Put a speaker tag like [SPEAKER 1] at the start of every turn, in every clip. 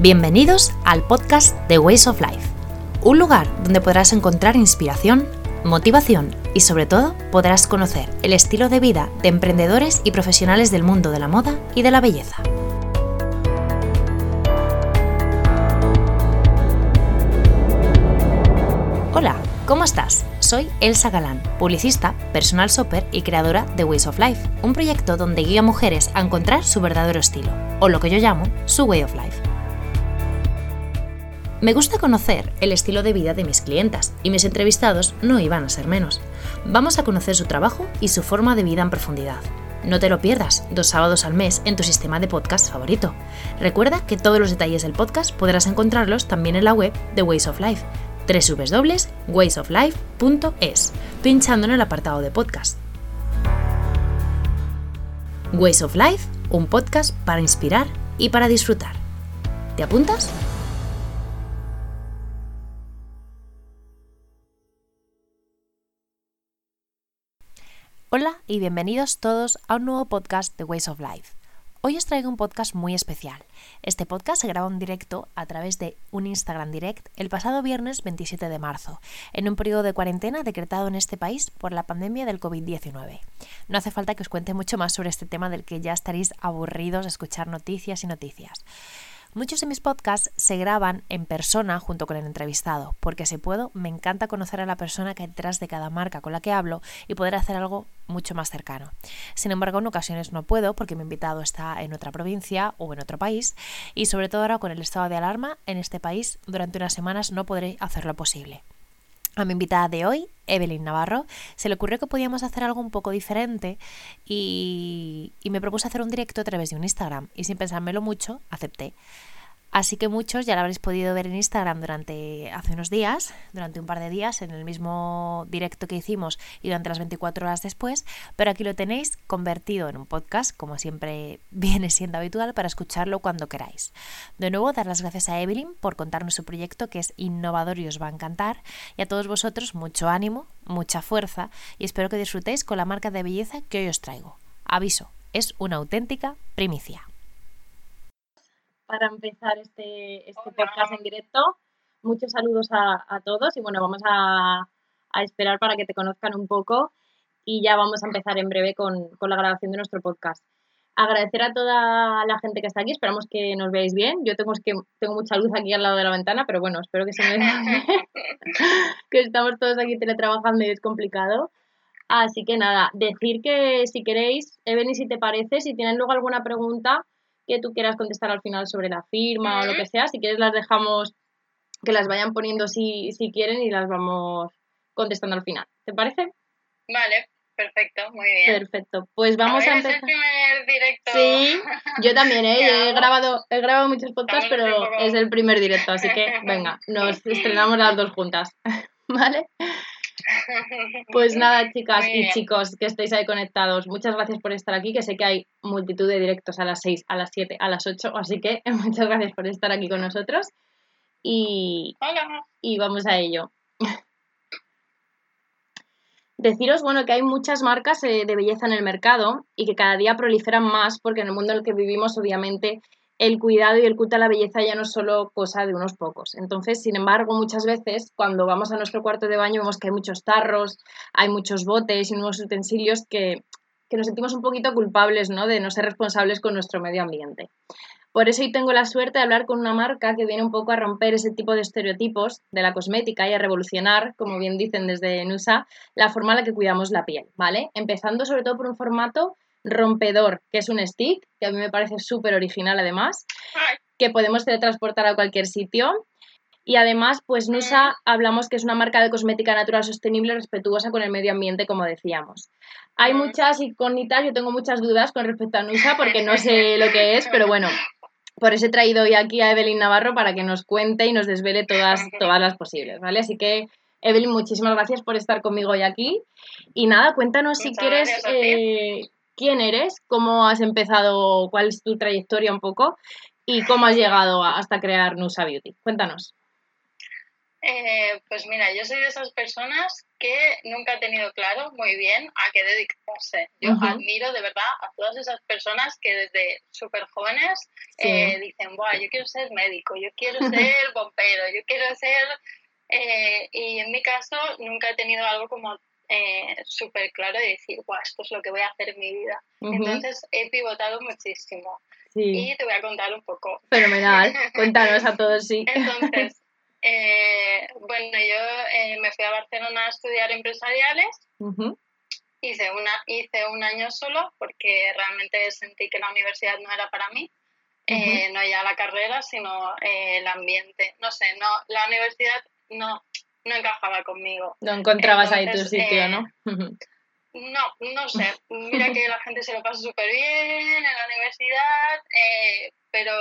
[SPEAKER 1] Bienvenidos al podcast The Ways of Life, un lugar donde podrás encontrar inspiración, motivación y sobre todo podrás conocer el estilo de vida de emprendedores y profesionales del mundo de la moda y de la belleza. Hola, ¿cómo estás? Soy Elsa Galán, publicista, personal shopper y creadora de Ways of Life, un proyecto donde guía a mujeres a encontrar su verdadero estilo, o lo que yo llamo su Way of Life. Me gusta conocer el estilo de vida de mis clientas y mis entrevistados no iban a ser menos. Vamos a conocer su trabajo y su forma de vida en profundidad. No te lo pierdas, dos sábados al mes en tu sistema de podcast favorito. Recuerda que todos los detalles del podcast podrás encontrarlos también en la web de Ways of Life, www.waysoflife.es, pinchando en el apartado de podcast. Ways of Life, un podcast para inspirar y para disfrutar. ¿Te apuntas? Hola y bienvenidos todos a un nuevo podcast de Ways of Life. Hoy os traigo un podcast muy especial. Este podcast se graba en directo a través de un Instagram Direct el pasado viernes 27 de marzo, en un periodo de cuarentena decretado en este país por la pandemia del COVID-19. No hace falta que os cuente mucho más sobre este tema del que ya estaréis aburridos de escuchar noticias y noticias. Muchos de mis podcasts se graban en persona junto con el entrevistado, porque si puedo, me encanta conocer a la persona que hay detrás de cada marca con la que hablo y poder hacer algo mucho más cercano. Sin embargo, en ocasiones no puedo porque mi invitado está en otra provincia o en otro país y sobre todo ahora con el estado de alarma en este país durante unas semanas no podré hacerlo posible. A mi invitada de hoy, Evelyn Navarro, se le ocurrió que podíamos hacer algo un poco diferente y, y me propuso hacer un directo a través de un Instagram y sin pensármelo mucho, acepté. Así que muchos ya lo habréis podido ver en Instagram durante hace unos días, durante un par de días, en el mismo directo que hicimos y durante las 24 horas después, pero aquí lo tenéis convertido en un podcast, como siempre viene siendo habitual, para escucharlo cuando queráis. De nuevo, dar las gracias a Evelyn por contarnos su proyecto que es innovador y os va a encantar, y a todos vosotros mucho ánimo, mucha fuerza y espero que disfrutéis con la marca de belleza que hoy os traigo. Aviso, es una auténtica primicia
[SPEAKER 2] para empezar este, este podcast en directo. Muchos saludos a, todos y bueno, vamos a, esperar para que te conozcan un poco y ya vamos a empezar en breve con, la grabación de nuestro podcast. Agradecer a toda la gente que está aquí, esperamos que nos veáis bien. Yo tengo, que, tengo mucha luz aquí al lado de la ventana, pero bueno, espero que se me vea que estamos todos aquí teletrabajando y es complicado. Así que nada, decir que si queréis, Even, y si te parece, si tienen luego alguna pregunta, que tú quieras contestar al final sobre la firma o lo que sea. Si quieres las dejamos que las vayan poniendo si, si quieren y las vamos contestando al final. ¿Te parece?
[SPEAKER 3] Vale, perfecto, muy bien.
[SPEAKER 2] Perfecto, pues vamos a, empezar.
[SPEAKER 3] Es el primer directo.
[SPEAKER 2] Sí, yo también, ¿eh? he grabado, he grabado muchos podcasts, pero es el primer directo, así que venga, nos estrenamos las dos juntas. ¿Vale? Pues nada, chicas y chicos que estáis ahí conectados, muchas gracias por estar aquí, que sé que hay multitud de directos a las 6, a las 7, a las 8, así que muchas gracias por estar aquí con nosotros. Y, y vamos a ello. Deciros, bueno, que hay muchas marcas eh, de belleza en el mercado y que cada día proliferan más porque en el mundo en el que vivimos, obviamente, el cuidado y el culto a la belleza ya no es solo cosa de unos pocos. Entonces, sin embargo, muchas veces cuando vamos a nuestro cuarto de baño vemos que hay muchos tarros, hay muchos botes y nuevos utensilios que, nos sentimos un poquito culpables ¿no? de no ser responsables con nuestro medio ambiente. Por eso hoy tengo la suerte de hablar con una marca que viene un poco a romper ese tipo de estereotipos de la cosmética y a revolucionar, como bien dicen desde NUSA, la forma en la que cuidamos la piel, ¿vale? Empezando sobre todo por un formato rompedor, que es un stick, que a mí me parece súper original además, que podemos teletransportar a cualquier sitio. Y además, pues Nusa hablamos que es una marca de cosmética natural sostenible respetuosa con el medio ambiente, como decíamos. Hay muchas incógnitas, yo tengo muchas dudas con respecto a Nusa porque no sé lo que es, pero bueno, por eso he traído hoy aquí a Evelyn Navarro para que nos cuente y nos desvele todas, todas las posibles, ¿vale? Así que, Evelyn, muchísimas gracias por estar conmigo hoy aquí. Y nada, cuéntanos si quieres quién eres, cómo has empezado, cuál es tu trayectoria un poco y cómo has llegado hasta crear Nusa Beauty. Cuéntanos.
[SPEAKER 3] Eh, pues mira, yo soy de esas personas que nunca he tenido claro muy bien a qué dedicarse. Yo admiro de verdad a todas esas personas que desde súper jóvenes
[SPEAKER 1] Sí.
[SPEAKER 3] eh, dicen, Buah, yo quiero ser médico, yo quiero ser bombero, yo quiero ser... eh, y en mi caso nunca he tenido algo como eh, súper claro de decir, Buah, esto es lo que voy a hacer en mi vida. Entonces he pivotado muchísimo
[SPEAKER 1] Sí.
[SPEAKER 3] y te voy a contar un poco.
[SPEAKER 1] Fenomenal. Cuéntanos a todos, sí.
[SPEAKER 3] Entonces, eh, bueno, yo eh, me fui a Barcelona a estudiar empresariales. Hice, una, hice un año solo porque realmente sentí que la universidad no era para mí. Eh, no ya la carrera, sino eh, el ambiente. No sé, no, la universidad no, no encajaba conmigo.
[SPEAKER 1] No encontrabas ahí tu sitio,
[SPEAKER 3] eh,
[SPEAKER 1] ¿no?
[SPEAKER 3] No, no sé. Mira que la gente se lo pasa súper bien en la universidad, eh, pero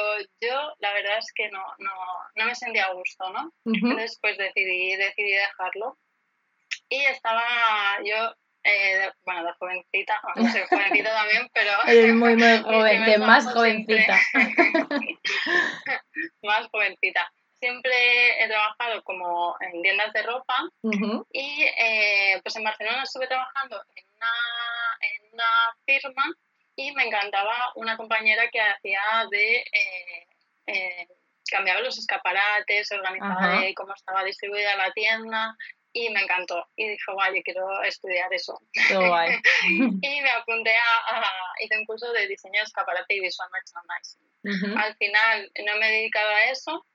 [SPEAKER 3] yo la verdad es que no, no, no me sentía a gusto, ¿no? Entonces pues decidí, decidí dejarlo. Y estaba yo, eh, bueno, de jovencita, no soy jovencita también, pero
[SPEAKER 1] Eres muy, muy joven, de más jovencita.
[SPEAKER 3] más jovencita. Siempre he trabajado como en tiendas de ropa. Y eh, pues en Barcelona estuve trabajando en una, en una firma y me encantaba una compañera que hacía de... eh, eh, cambiaba los escaparates, organizaba cómo estaba distribuida la tienda y me encantó. Y dije, guay, yo quiero estudiar eso.
[SPEAKER 1] Guay.
[SPEAKER 3] Y me apunté a, a hice un curso de diseño de escaparate y visual merchandising. Al final no me he dedicado a eso,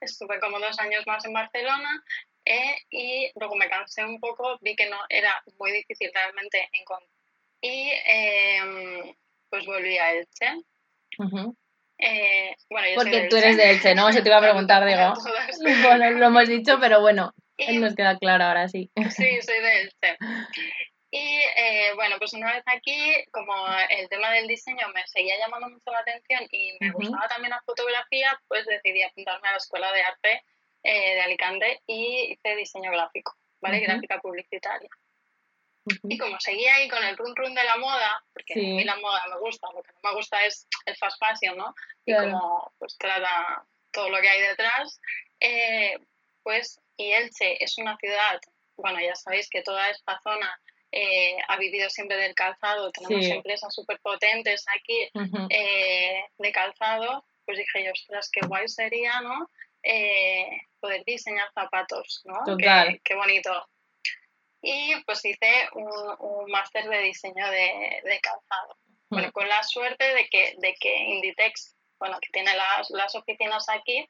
[SPEAKER 3] estuve como dos años más en Barcelona eh, y luego me cansé un poco, vi que no era muy difícil realmente encontrar. Y eh, pues volví a Elche. Eh, bueno, yo soy
[SPEAKER 1] Porque tú eres de Elche, ¿no? Eso te iba a preguntar, digo. Bueno, lo hemos dicho, pero bueno,
[SPEAKER 3] Y
[SPEAKER 1] nos queda claro ahora sí.
[SPEAKER 3] Sí, soy de Elche. Y eh, bueno, pues una vez aquí, como el tema del diseño me seguía llamando mucho la atención y me gustaba también la fotografía, pues decidí apuntarme a la Escuela de Arte eh, de Alicante y hice diseño gráfico, ¿vale? Gráfica publicitaria. Y como seguía ahí con el run run de la moda, porque
[SPEAKER 1] Sí.
[SPEAKER 3] a mí la moda me gusta, lo que no me gusta es el fast fashion, ¿no? Y como pues trata todo lo que hay detrás, eh, pues y Elche es una ciudad, bueno, ya sabéis que toda esta zona eh, ha vivido siempre del calzado, tenemos
[SPEAKER 1] Sí.
[SPEAKER 3] empresas súper potentes aquí eh, de calzado, pues dije yo, ostras, qué guay sería, ¿no? Eh, poder diseñar zapatos, ¿no? Qué-
[SPEAKER 1] Total.
[SPEAKER 3] Qué, bonito. Y pues hice un, un máster de diseño de, de calzado. Bueno, con la suerte de que, de que Inditex, bueno, que tiene las, las oficinas aquí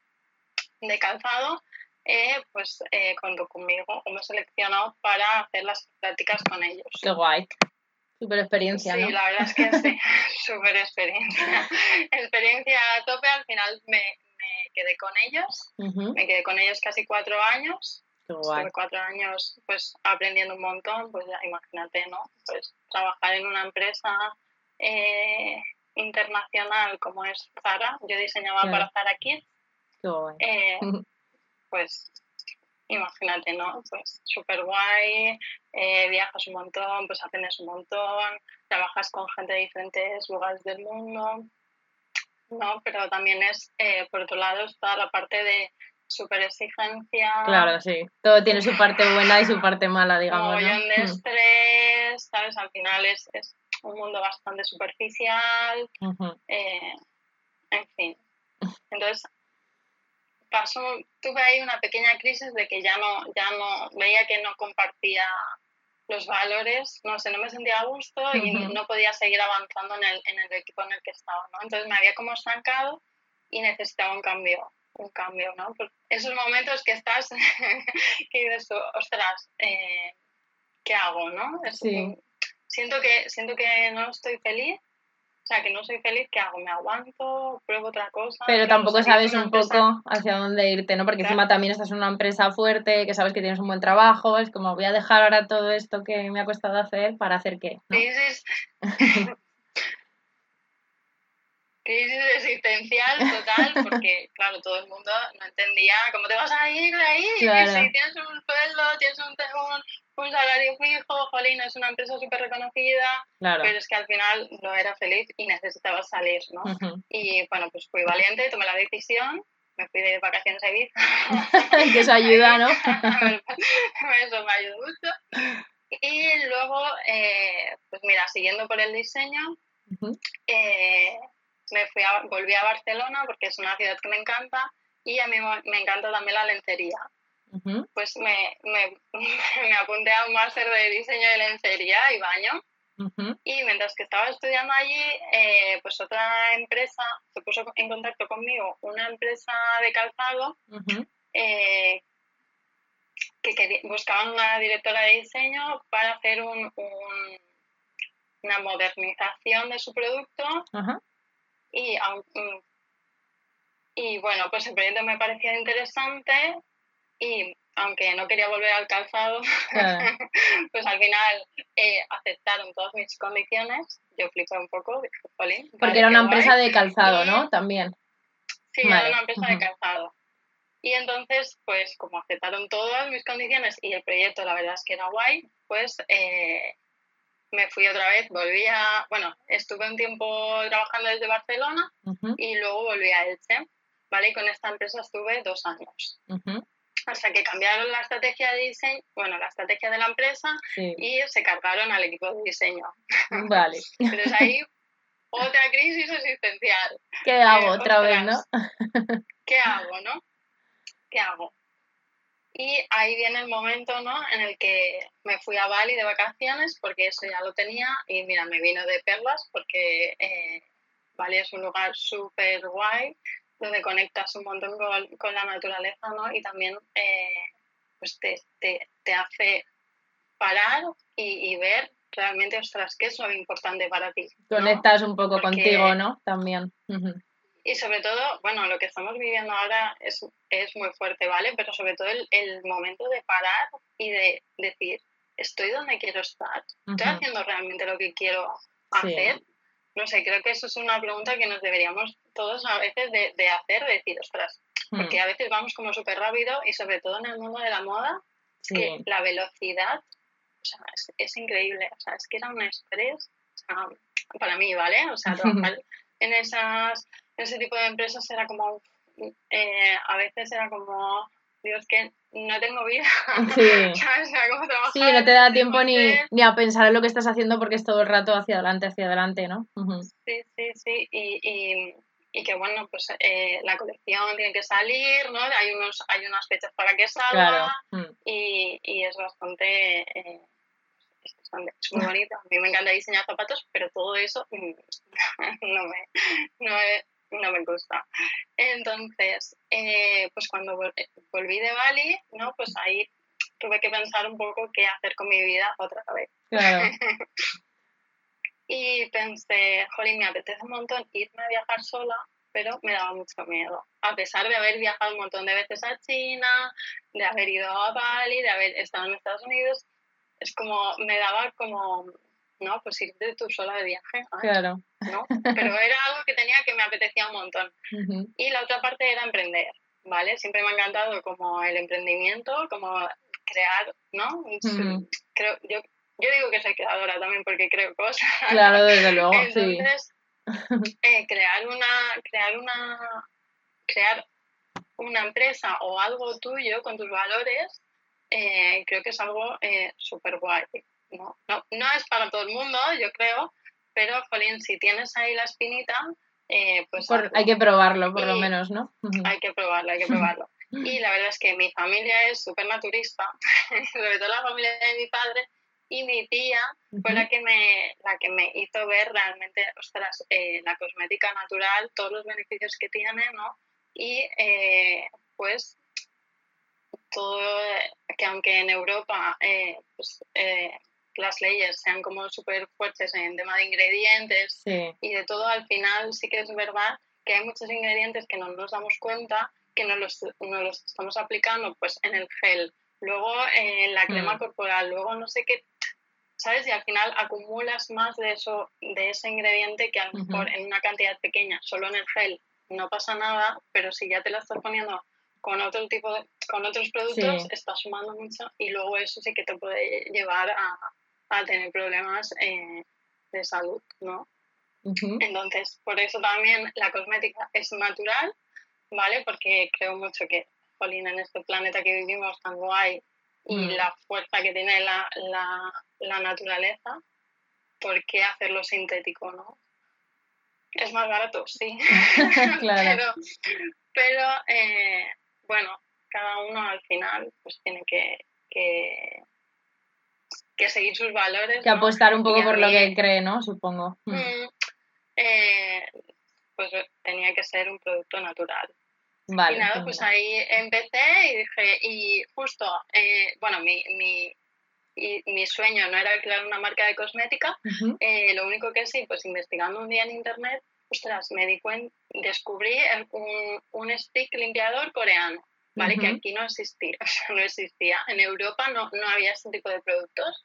[SPEAKER 3] de calzado, eh, pues eh, contó conmigo o me seleccionó para hacer las prácticas con ellos.
[SPEAKER 1] Qué guay. Super experiencia,
[SPEAKER 3] Sí,
[SPEAKER 1] ¿no?
[SPEAKER 3] la verdad es que sí, súper experiencia. Experiencia a tope, al final me, me quedé con ellos, me quedé con ellos casi cuatro años,
[SPEAKER 1] Qué guay.
[SPEAKER 3] estuve cuatro años pues aprendiendo un montón, pues ya imagínate, ¿no? Pues trabajar en una empresa eh, internacional como es Zara, yo diseñaba
[SPEAKER 1] Claro.
[SPEAKER 3] para Zara Kids,
[SPEAKER 1] Qué guay.
[SPEAKER 3] eh, pues imagínate, ¿no? Pues súper guay, eh, viajas un montón, pues aprendes un montón, trabajas con gente de diferentes lugares del mundo, ¿no? Pero también es, eh, por otro lado, está la parte de súper exigencia,
[SPEAKER 1] Claro, sí. Todo tiene su parte buena y su parte mala, digamos, ¿no?
[SPEAKER 3] mogollón de
[SPEAKER 1] Mm.
[SPEAKER 3] estrés, ¿sabes? Al final es, es un mundo bastante superficial, eh, en fin. Entonces, pasó, tuve ahí una pequeña crisis de que ya no, ya no, veía que no compartía los valores, no sé, no me sentía a gusto y no podía seguir avanzando en el, en el equipo en el que estaba, ¿no? Entonces me había como estancado y necesitaba un cambio, un cambio, ¿no? Por esos momentos que estás, que dices tú, ostras, eh, ¿qué hago, no? Es-
[SPEAKER 1] Sí.
[SPEAKER 3] Siento que, siento que no estoy feliz, sea, que no soy feliz, ¿qué hago? ¿Me aguanto? ¿Pruebo otra cosa?
[SPEAKER 1] Pero tampoco sabes un
[SPEAKER 3] empresa-
[SPEAKER 1] poco hacia dónde irte, ¿no? Porque
[SPEAKER 3] Claro.
[SPEAKER 1] encima también estás en una empresa fuerte, que sabes que tienes un buen trabajo, es como voy a dejar ahora todo esto que me ha costado hacer para hacer qué, ¿no?
[SPEAKER 3] Crisis. Crisis existencial total, porque, claro, todo el mundo no entendía cómo te vas a ir de ahí.
[SPEAKER 1] Claro.
[SPEAKER 3] Si tienes un sueldo, tienes un, un, un salario fijo, jolín, es una empresa súper reconocida,
[SPEAKER 1] Claro.
[SPEAKER 3] pero es que al final no era feliz y necesitaba salir, ¿no?
[SPEAKER 1] Ujú.
[SPEAKER 3] Y bueno, pues fui valiente, tomé la decisión, me fui de vacaciones a Ibiza.
[SPEAKER 2] que eso ayuda, ¿no?
[SPEAKER 3] eso me ayudó mucho. Y luego, eh, pues mira, siguiendo por el diseño, eh, me fui a, volví a Barcelona porque es una ciudad que me encanta y a mí me encanta también la lencería. Pues me, me, me, apunté a un máster de diseño de lencería y baño. Y mientras que estaba estudiando allí, eh, pues otra empresa se puso en contacto conmigo, una empresa de calzado, eh, que buscaban una directora de diseño para hacer un, una modernización de su producto. Y, y bueno, pues el proyecto me parecía interesante y aunque no quería volver al calzado, pues al final eh, aceptaron todas mis condiciones. Yo flipé un poco,
[SPEAKER 2] Porque era una empresa de calzado, ¿no? También.
[SPEAKER 3] Sí, era una empresa de calzado. Y entonces, pues como aceptaron todas mis condiciones y el proyecto la verdad es que era guay, pues eh, me fui otra vez, volví a, bueno, estuve un tiempo trabajando desde Barcelona y luego volví a Elche, ¿vale? Y con esta empresa estuve dos años. Hasta que cambiaron la estrategia de diseño, bueno, la estrategia de la empresa y se cargaron al equipo de diseño.
[SPEAKER 2] Vale.
[SPEAKER 3] Entonces ahí otra crisis existencial.
[SPEAKER 2] ¿Qué hago otra vez, no?
[SPEAKER 3] ¿Qué hago, no? ¿qué hago? Y ahí viene el momento, ¿no? En el que me fui a Bali de vacaciones porque eso ya lo tenía y mira, me vino de perlas porque eh, Bali es un lugar súper guay donde conectas un montón con, la naturaleza, ¿no? Y también eh, pues te, te, hace parar y, ver realmente, ostras, qué es lo importante para ti.
[SPEAKER 2] Conectas un poco contigo, ¿no? También.
[SPEAKER 3] Y sobre todo, bueno, lo que estamos viviendo ahora es, es muy fuerte, ¿vale? Pero sobre todo el, el, momento de parar y de decir, estoy donde quiero estar, estoy haciendo realmente lo que quiero hacer. No sé, creo que eso es una pregunta que nos deberíamos todos a veces de, de hacer, de decir, ostras, porque hmm. a veces vamos como súper rápido y sobre todo en el mundo de la moda, es que la velocidad, o sea, es, es, increíble, o sea, es que era un estrés, para mí, ¿vale? O sea, trabajar en esas ese tipo de empresas era como, eh, a veces era como, Dios, que no tengo vida. Sí.
[SPEAKER 2] sí, no te da tiempo ni, ni, a pensar en lo que estás haciendo porque es todo el rato hacia adelante, hacia adelante, ¿no?
[SPEAKER 3] Sí, sí, sí. Y, y, y que bueno, pues eh, la colección tiene que salir, ¿no? Hay, unos, hay unas fechas para que salga mm. y, y, es bastante... Eh, es muy bonito. A mí me encanta diseñar zapatos, pero todo eso no me, no me, no me gusta. Entonces, eh, pues cuando volví de Bali, ¿no? Pues ahí tuve que pensar un poco qué hacer con mi vida otra vez. y pensé, jolín, me apetece un montón irme a viajar sola, pero me daba mucho miedo. A pesar de haber viajado un montón de veces a China, de haber ido a Bali, de haber estado en Estados Unidos, es como, me daba como no, pues irte tú sola de viaje. Claro. ¿no? Pero era algo que tenía que me apetecía un montón. Y la otra parte era emprender, ¿vale? Siempre me ha encantado como el emprendimiento, como crear, ¿no? creo, yo, yo digo que soy creadora también porque creo cosas.
[SPEAKER 2] Claro, desde luego,
[SPEAKER 3] Entonces, eh, crear una, crear una, crear una empresa o algo tuyo con tus valores, eh, creo que es algo eh, súper guay no, no, no es para todo el mundo, yo creo, pero, Jolín, si tienes ahí la espinita, eh, pues...
[SPEAKER 2] hay que probarlo, por lo menos, ¿no?
[SPEAKER 3] Hay que probarlo, hay que probarlo. Y la verdad es que mi familia es súper naturista, sobre todo la familia de mi padre, y mi tía fue la que me la que me hizo ver realmente ostras eh, la cosmética natural todos los beneficios que tiene no y eh, pues todo que aunque en Europa pues, las leyes sean como súper fuertes en tema de ingredientes y de todo, al final sí que es verdad que hay muchos ingredientes que no nos damos cuenta que no los, no los estamos aplicando pues en el gel, luego en la crema mm. corporal, luego no sé qué, ¿sabes? Y al final acumulas más de eso, de ese ingrediente que a lo mejor en una cantidad pequeña, solo en el gel, no pasa nada, pero si ya te lo estás poniendo con otro tipo de, con otros productos, estás sumando mucho y luego eso sí que te puede llevar a, a tener problemas eh, de salud, ¿no? Entonces, por eso también la cosmética es natural, ¿vale? Porque creo mucho que, jolín, en este planeta que vivimos tan guay y
[SPEAKER 2] Mm.
[SPEAKER 3] la fuerza que tiene la, la, la naturaleza, ¿por qué hacerlo sintético, no? Es más barato, sí.
[SPEAKER 2] Claro.
[SPEAKER 3] pero, pero eh, bueno, cada uno al final pues tiene que, que, que seguir sus valores.
[SPEAKER 2] Que
[SPEAKER 3] ¿no?
[SPEAKER 2] apostar un poco por lo que cree, ¿no? Supongo. Mm.
[SPEAKER 3] mm, eh, pues tenía que ser un producto natural.
[SPEAKER 2] Vale.
[SPEAKER 3] y nada, pues ahí empecé y dije, y justo, eh, bueno, mi, mi, y mi sueño no era crear una marca de cosmética, eh, lo único que sí, pues investigando un día en internet, ostras, me di cuenta, descubrí un, un stick limpiador coreano, ¿vale? Que
[SPEAKER 2] Ujú.
[SPEAKER 3] aquí no existía, o sea, no existía. En Europa no, no había este tipo de productos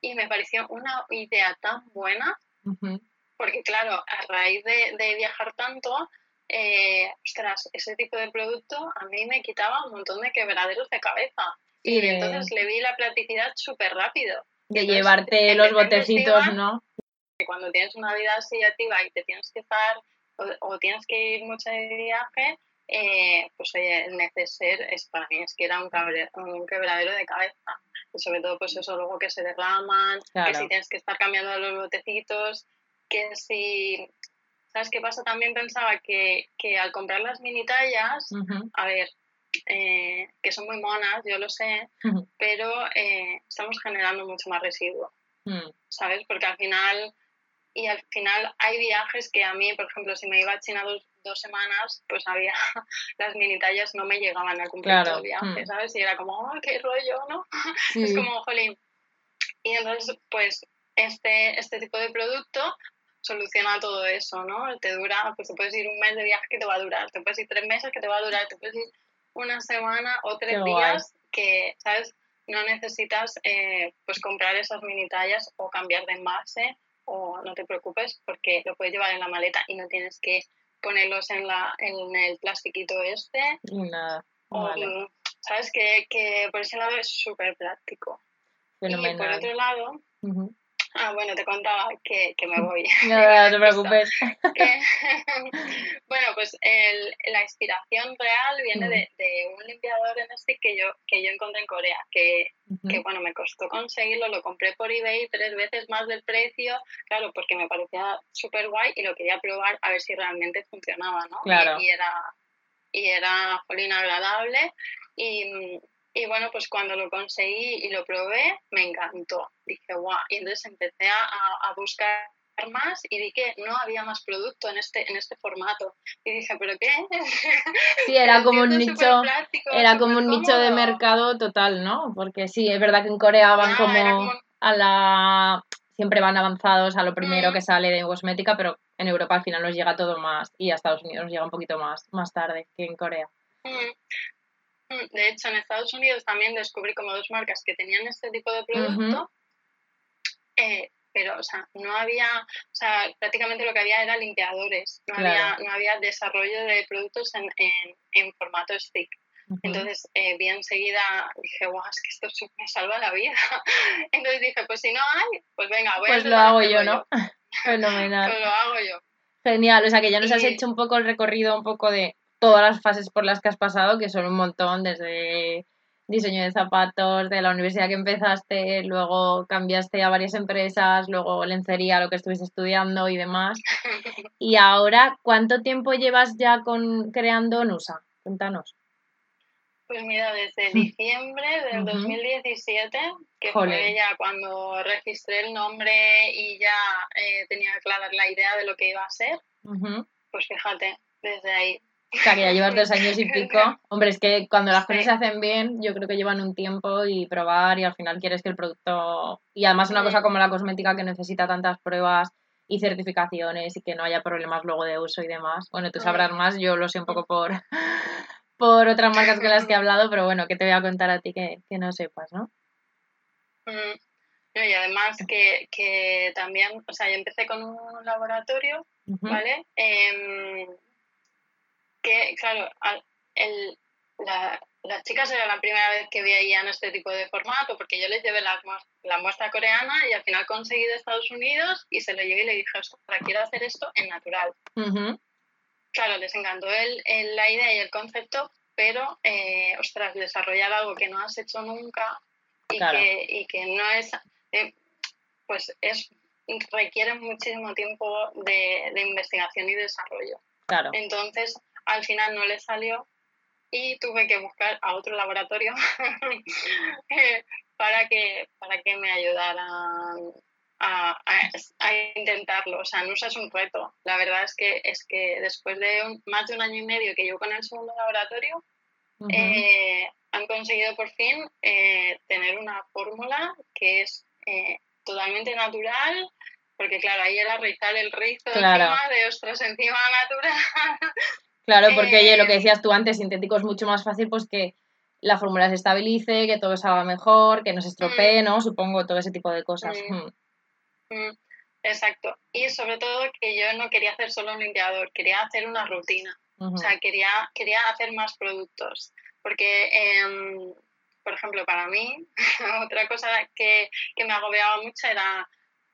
[SPEAKER 3] y me pareció una idea tan buena
[SPEAKER 2] Ujú.
[SPEAKER 3] porque claro, a raíz de, de viajar tanto, eh, ostras, ese tipo de producto a mí me quitaba un montón de quebraderos de cabeza.
[SPEAKER 2] Sí,
[SPEAKER 3] Y entonces le vi la practicidad súper rápido.
[SPEAKER 2] De
[SPEAKER 3] entonces,
[SPEAKER 2] llevarte los botecitos. ¿no?
[SPEAKER 3] Que cuando tienes una vida así activa y te tienes que estar o, o tienes que ir mucho de viaje, eh, pues oye, el neceser es para mí es que era un, cabre- un quebradero de cabeza. Y sobre todo, pues eso, luego que se derraman,
[SPEAKER 2] Claro.
[SPEAKER 3] que si tienes que estar cambiando los botecitos, que si... ¿Sabes qué pasa? También pensaba que, que al comprar las mini tallas, a ver, eh, que son muy monas, yo lo sé, pero eh, estamos generando mucho más residuo.
[SPEAKER 2] Mm.
[SPEAKER 3] ¿sabes? Porque al final, y al final hay viajes que a mí, por ejemplo, si me iba a China dos, dos semanas, pues había, las mini tallas no me llegaban al cumplir
[SPEAKER 2] Claro,
[SPEAKER 3] todo el viaje,
[SPEAKER 2] mm.
[SPEAKER 3] ¿sabes? Y era como, oh, qué rollo, ¿no? Es
[SPEAKER 2] Sí.
[SPEAKER 3] como, jolín. Y entonces, pues, este, este tipo de producto soluciona todo eso, ¿no? Te dura, pues te puedes ir un mes de viaje que te va a durar, te puedes ir tres meses que te va a durar, te puedes ir una semana o tres
[SPEAKER 2] Qué guay.
[SPEAKER 3] días que, ¿sabes? No necesitas eh, pues comprar esas mini tallas o cambiar de envase o no te preocupes porque lo puedes llevar en la maleta y no tienes que ponerlos en, la, en el plastiquito este.
[SPEAKER 2] Nada. Vale.
[SPEAKER 3] ¿Sabes? Que, que por ese lado es súper práctico. Y por
[SPEAKER 2] Fenomenal.
[SPEAKER 3] otro lado. Ah, bueno, te contaba que, que me voy.
[SPEAKER 2] Nada, no te preocupes.
[SPEAKER 3] Que- bueno, pues el- la inspiración real viene
[SPEAKER 2] Mm.
[SPEAKER 3] de, de un limpiador en este que yo, que yo encontré en Corea, que, que bueno, me costó conseguirlo, lo compré por eBay tres veces más del precio, claro, porque me parecía súper guay y lo quería probar a ver si realmente funcionaba, ¿no? Y-
[SPEAKER 2] Claro.
[SPEAKER 3] Y, era, y era, jolín, agradable y, y bueno, pues cuando lo conseguí y lo probé, me encantó. Dije, guau, y entonces empecé a, a- buscar más y vi que no había más producto en este en este formato y dije pero qué
[SPEAKER 2] Sí, era como un nicho, era como un nicho de mercado total, ¿no? Porque sí, es verdad que en Corea van
[SPEAKER 3] Ah,
[SPEAKER 2] como a la siempre van avanzados a lo primero
[SPEAKER 3] Mm.
[SPEAKER 2] que sale de cosmética, pero en Europa al final nos llega todo más y a Estados Unidos nos llega un poquito más más tarde que en Corea.
[SPEAKER 3] Mm. De hecho, en Estados Unidos también descubrí como dos marcas que tenían este tipo de producto, eh, pero, o sea, no había, o sea, prácticamente lo que había era limpiadores, no,
[SPEAKER 2] Claro.
[SPEAKER 3] había, no había desarrollo de productos en, en, en formato stick. Entonces, eh, vi enseguida, dije, guau, es que esto sí me salva la vida. Entonces dije, pues si no hay, pues venga, voy a
[SPEAKER 2] Pues lo hago yo, ¿no? Fenomenal.
[SPEAKER 3] Pues lo hago yo.
[SPEAKER 2] Genial, o sea que ya nos has
[SPEAKER 3] Y-
[SPEAKER 2] hecho un poco el recorrido un poco de todas las fases por las que has pasado, que son un montón, desde diseño de zapatos, de la universidad que empezaste, luego cambiaste a varias empresas, luego lencería, lo que estuviste estudiando y demás. Y ahora, ¿cuánto tiempo llevas ya con creando Nusa? Cuéntanos.
[SPEAKER 3] Pues mira, desde diciembre del
[SPEAKER 2] Ujú.
[SPEAKER 3] 2017, que fue ya cuando registré el nombre y ya eh, tenía clara la idea de lo que iba a ser, pues fíjate, desde ahí.
[SPEAKER 2] O sea, que ya llevas dos años y pico. Hombre, es que cuando las cosas se hacen bien, yo creo que llevan un tiempo y probar y al final quieres que el producto... Y además una cosa como la cosmética que necesita tantas pruebas y certificaciones y que no haya problemas luego de uso y demás. Bueno, tú sabrás más, yo lo sé un poco por, por otras marcas con las que he hablado, pero bueno, que te voy a contar a ti que, que no sepas, ¿no?
[SPEAKER 3] Mm. No, y además que, que también, o sea, yo empecé con un laboratorio. ¿vale? Em, que, claro, el, la- las chicas era la primera vez que veían este tipo de formato, porque yo les llevé la, mues- la muestra coreana y al final conseguí de Estados Unidos y se lo llevé y le dije, ostras, quiero hacer esto en natural. Claro, les encantó el, la idea y el concepto, pero, eh, ostras, desarrollar algo que no has hecho nunca y, que, y que no es, eh, pues es requiere muchísimo tiempo de, de, investigación y desarrollo.
[SPEAKER 2] Claro.
[SPEAKER 3] Entonces, al final no le salió y tuve que buscar a otro laboratorio eh, para, que, para que me ayudaran a, a, intentarlo. O sea, no es un reto. La verdad es que, es que después de más de un año y medio que llevo con el segundo laboratorio, eh, han conseguido por fin eh, tener una fórmula que es totalmente natural, porque claro, ahí era rizar el rizo encima de ostras encima natural.
[SPEAKER 2] Claro, porque oye, lo que eh, decías tú antes, sintético es mucho más fácil pues que la fórmula se estabilice, que todo salga mejor, que no se estropee, mm. ¿no? Supongo, todo ese tipo de cosas.
[SPEAKER 3] Mm. Mm. Exacto. Y sobre todo que yo no quería hacer solo un limpiador, quería hacer una rutina. O sea, quería, quería hacer más productos. Porque, em, por ejemplo, para mí, otra cosa que, que me agobiaba mucho era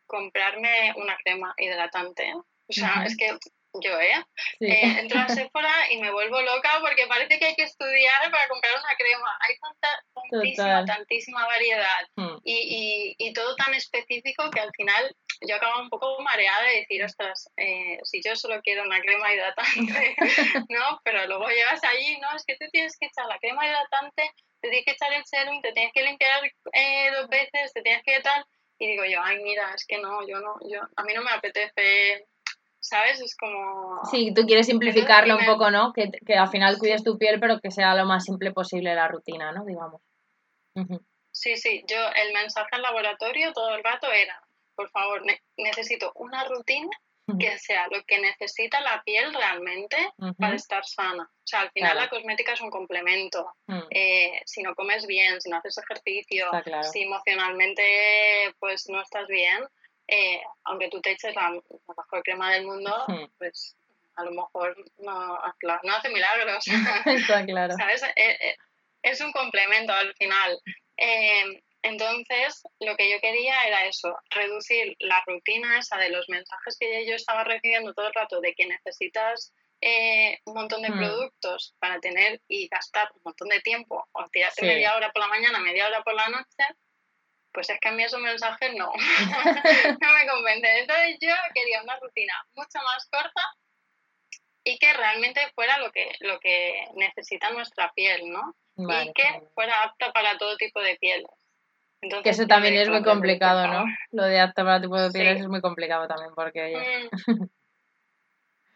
[SPEAKER 3] comprarme una crema hidratante. O sea, es que yo, ¿eh? ¿eh? Entro a Sephora y me vuelvo loca porque parece que hay que estudiar para comprar una crema. Hay tanta, tantísima, tantísima variedad hmm. y, y, y, todo tan específico que al final yo acabo un poco mareada de decir, ostras, eh, si yo solo quiero una crema hidratante, ¿no? Pero luego llegas allí, no, es que tú tienes que echar la crema hidratante, te tienes que echar el serum, te tienes que limpiar eh, dos veces, te tienes que tal... Y digo yo, ay, mira, es que no, yo no, yo, a mí no me apetece ¿sabes? Es como...
[SPEAKER 2] Sí, tú quieres simplificarlo un poco, ¿no? Que, que, al final cuides tu piel, pero que sea lo más simple posible la rutina, ¿no? Digamos.
[SPEAKER 3] Sí, sí, yo el mensaje al laboratorio todo el rato era, por favor, necesito una rutina que sea lo que necesita la piel realmente para estar sana. O sea, al final la cosmética es un complemento. Mm. Eh, si no comes bien, si no haces ejercicio, si emocionalmente pues no estás bien, eh, aunque tú te eches la, mejor crema del mundo, pues a lo mejor no, no hace milagros.
[SPEAKER 2] Está claro.
[SPEAKER 3] ¿Sabes? Eh, eh, es un complemento al final. entonces, lo que yo quería era eso, reducir la rutina esa de los mensajes que yo estaba recibiendo todo el rato de que necesitas un montón de hmm. productos para tener y gastar un montón de tiempo, o tirarte media hora por la mañana, media hora por la noche, pues es que a mí esos mensajes no, no me convencen. Entonces yo quería una rutina mucho más corta y que realmente fuera lo que, lo que necesita nuestra piel, ¿no? y que fuera apta para todo tipo de pieles.
[SPEAKER 2] que eso también es muy complicado, ¿no? Lo de apta para todo tipo de pieles es muy complicado también porque... Mm.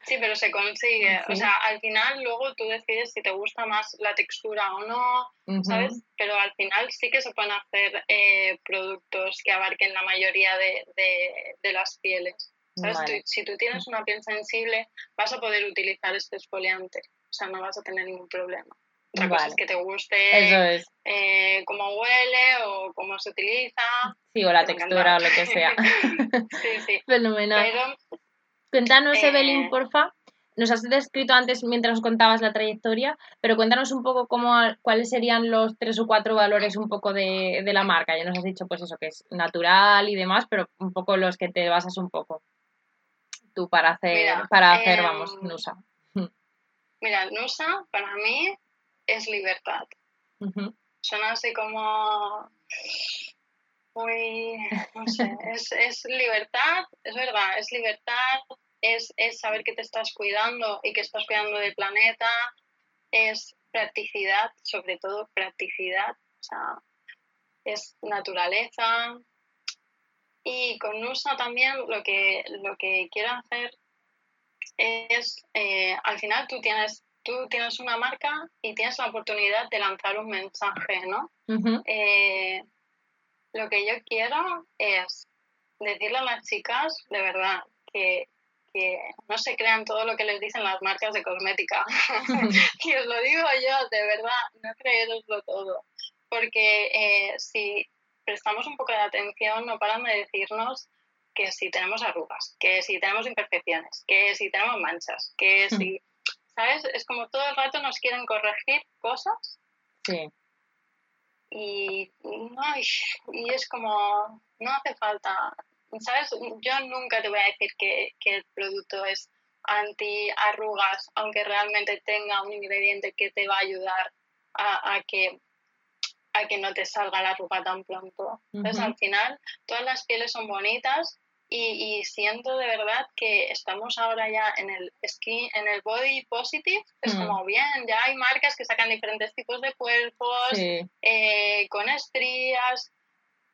[SPEAKER 3] Sí, pero se consigue. O sea, al final luego tú decides si te gusta más la textura o no, ¿sabes? Pero al final sí que se pueden hacer eh, productos que abarquen la mayoría de, de, las pieles. ¿Sabes? si tú tienes una piel sensible, vas a poder utilizar este exfoliante. O sea, no vas a tener ningún problema. Otra cosa es que te guste eh, cómo huele o cómo se utiliza.
[SPEAKER 2] Sí, o la textura o lo que sea.
[SPEAKER 3] sí, sí.
[SPEAKER 2] Fenomenal. Pero Cuéntanos, Evelyn, eh, porfa. Nos has descrito antes mientras nos contabas la trayectoria, pero cuéntanos un poco cómo, cuáles serían los tres o cuatro valores un poco de, la marca. Ya nos has dicho pues eso, que es natural y demás, pero un poco los que te basas un poco tú para hacer, para hacer, vamos, em, Nusa.
[SPEAKER 3] Mira, Nusa para mí es libertad. Suena así como muy, no sé, es, es libertad, es verdad, es libertad, es, es saber que te estás cuidando y que estás cuidando del planeta, es practicidad, sobre todo practicidad, o sea, es naturaleza. Y con USA también lo que, lo que quiero hacer es, eh, al final tú tienes, tú tienes una marca y tienes la oportunidad de lanzar un mensaje, ¿no? eh, lo que yo quiero es decirle a las chicas, de verdad, que, no se crean todo lo que les dicen las marcas de cosmética. y os lo digo yo, de verdad, no creeroslo todo. Porque eh, si prestamos un poco de atención, no paran de decirnos que si tenemos arrugas, que si tenemos imperfecciones, que si tenemos manchas, que si, ¿sabes? Es como todo el rato nos quieren corregir cosas
[SPEAKER 2] sí
[SPEAKER 3] y, y es como, no hace falta, ¿sabes? Yo nunca te voy a decir que, que el producto es anti-arrugas, aunque realmente tenga un ingrediente que te va a ayudar a, que a que no te salga la arruga tan pronto. Entonces, al final, todas las pieles son bonitas y, siento de verdad que estamos ahora ya en el skin, en el body positive, es mm. como bien, ya hay marcas que sacan diferentes tipos de cuerpos, eh, con estrías,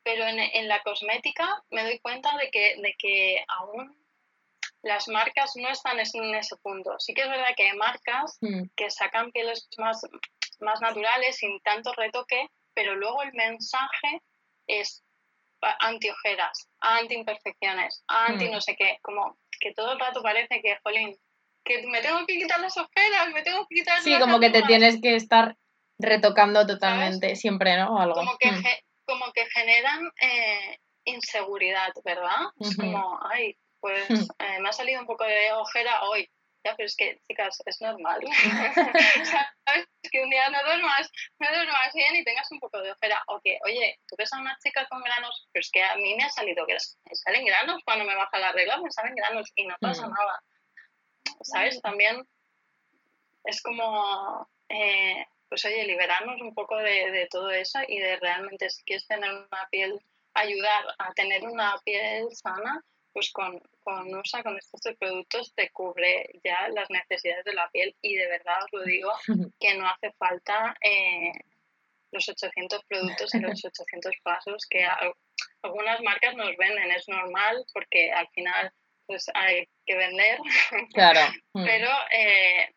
[SPEAKER 3] pero en, en, la cosmética me doy cuenta de que, de que aún las marcas no están en ese punto. Sí que es verdad que hay marcas mm. que sacan pieles más, más naturales, sin tanto retoque, pero luego el mensaje es anti-ojeras, anti-imperfecciones, anti no sé qué, como que todo el rato parece que, jolín, que me tengo que quitar las ojeras, me tengo que quitar
[SPEAKER 2] Sí, como que te tienes que estar retocando totalmente, siempre, ¿no? Algo.
[SPEAKER 3] Como que, mm. como que generan eh, inseguridad, ¿verdad? Es como, ay, pues mm. eh, me ha salido un poco de ojera hoy, ya, pero es que, chicas, es normal. ¿Sabes? Que un día no duermas, no duermas bien y tengas un poco de ojera. O que, oye, tú ves a una chica con granos, pero es que a mí me ha salido que me salen granos cuando me baja la regla, me salen granos y no pasa mm. nada. ¿Sabes? También es como, eh, pues oye, liberarnos un poco de, de todo eso y de realmente si quieres tener una piel, ayudar a tener una piel sana, pues con, con USA, con estos productos, te cubre ya las necesidades de la piel y de verdad os lo digo que no hace falta eh, los 800 productos y los 800 pasos que algunas marcas nos venden, es normal porque al final pues hay que vender,
[SPEAKER 2] claro.
[SPEAKER 3] Mm. pero eh,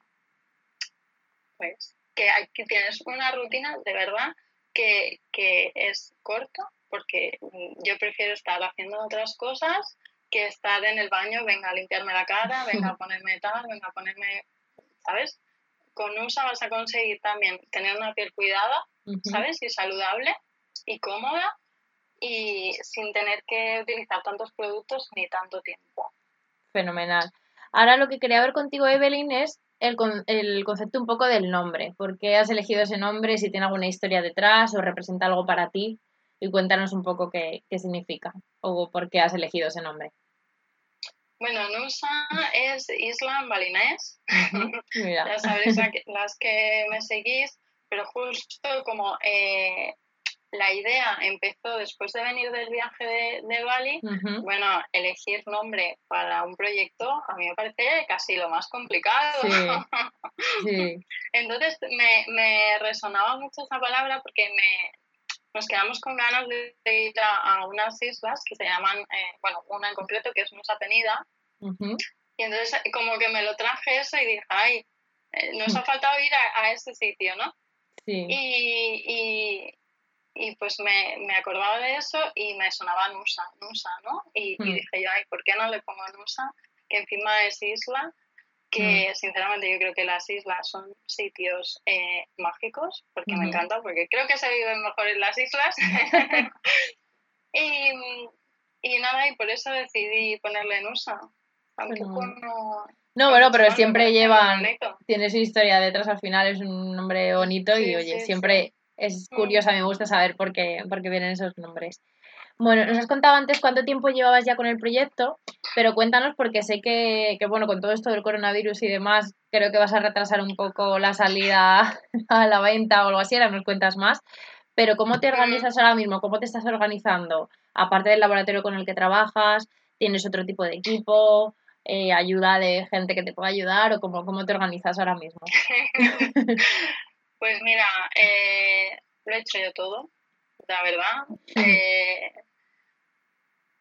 [SPEAKER 3] pues que aquí tienes una rutina de verdad que, que es corta porque yo prefiero estar haciendo otras cosas que estar en el baño, venga a limpiarme la cara, venga a ponerme tal, venga a ponerme, ¿sabes? Con USA vas a conseguir también tener una piel cuidada, ¿sabes? Y saludable y cómoda y sin tener que utilizar tantos productos ni tanto tiempo.
[SPEAKER 2] Fenomenal. Ahora lo que quería ver contigo, Evelyn, es el, el concepto un poco del nombre. ¿Por qué has elegido ese nombre? Si tiene alguna historia detrás o representa algo para ti y cuéntanos un poco qué, qué significa o por qué has elegido ese nombre.
[SPEAKER 3] Bueno, Nusa es isla balinés. ya sabéis las que me seguís, pero justo como eh, la idea empezó después de venir del viaje de, Bali, bueno, elegir nombre para un proyecto a mí me parece casi lo más complicado. Entonces me, me resonaba mucho esa palabra porque me, nos quedamos con ganas de, ir a, unas islas que se llaman, eh, bueno, una en concreto que es Nusa Penida. Y entonces como que me lo traje eso y dije, ay, eh, nos ha faltado ir a, a ese sitio, ¿no? Sí. Y, y, pues me, me, acordaba de eso y me sonaba Nusa, Nusa, ¿no? Y, y hmm. dije yo, ay, ¿por qué no le pongo Nusa? Que encima es isla que mm. sinceramente yo creo que las islas son sitios eh, mágicos, porque me encanta, porque creo que se vive mejor en las islas. y, y, nada, y por eso decidí ponerle en USA. no...
[SPEAKER 2] No, bueno, pero siempre llevan, tiene su historia detrás, al final es un nombre bonito y oye, siempre es mm. curioso, me gusta saber por qué, por qué vienen esos nombres. Bueno, nos has contado antes cuánto tiempo llevabas ya con el proyecto, pero cuéntanos porque sé que, bueno, con todo esto del coronavirus y demás, creo que vas a retrasar un poco la salida a la venta o algo así, ahora nos cuentas más. Pero ¿cómo te organizas ahora mismo? ¿Cómo te estás organizando? Aparte del laboratorio con el que trabajas, ¿tienes otro tipo de equipo? Eh, ¿Ayuda de gente que te pueda ayudar? ¿O cómo, cómo te organizas ahora mismo?
[SPEAKER 3] pues mira, eh, lo he hecho yo todo, la verdad. Eh,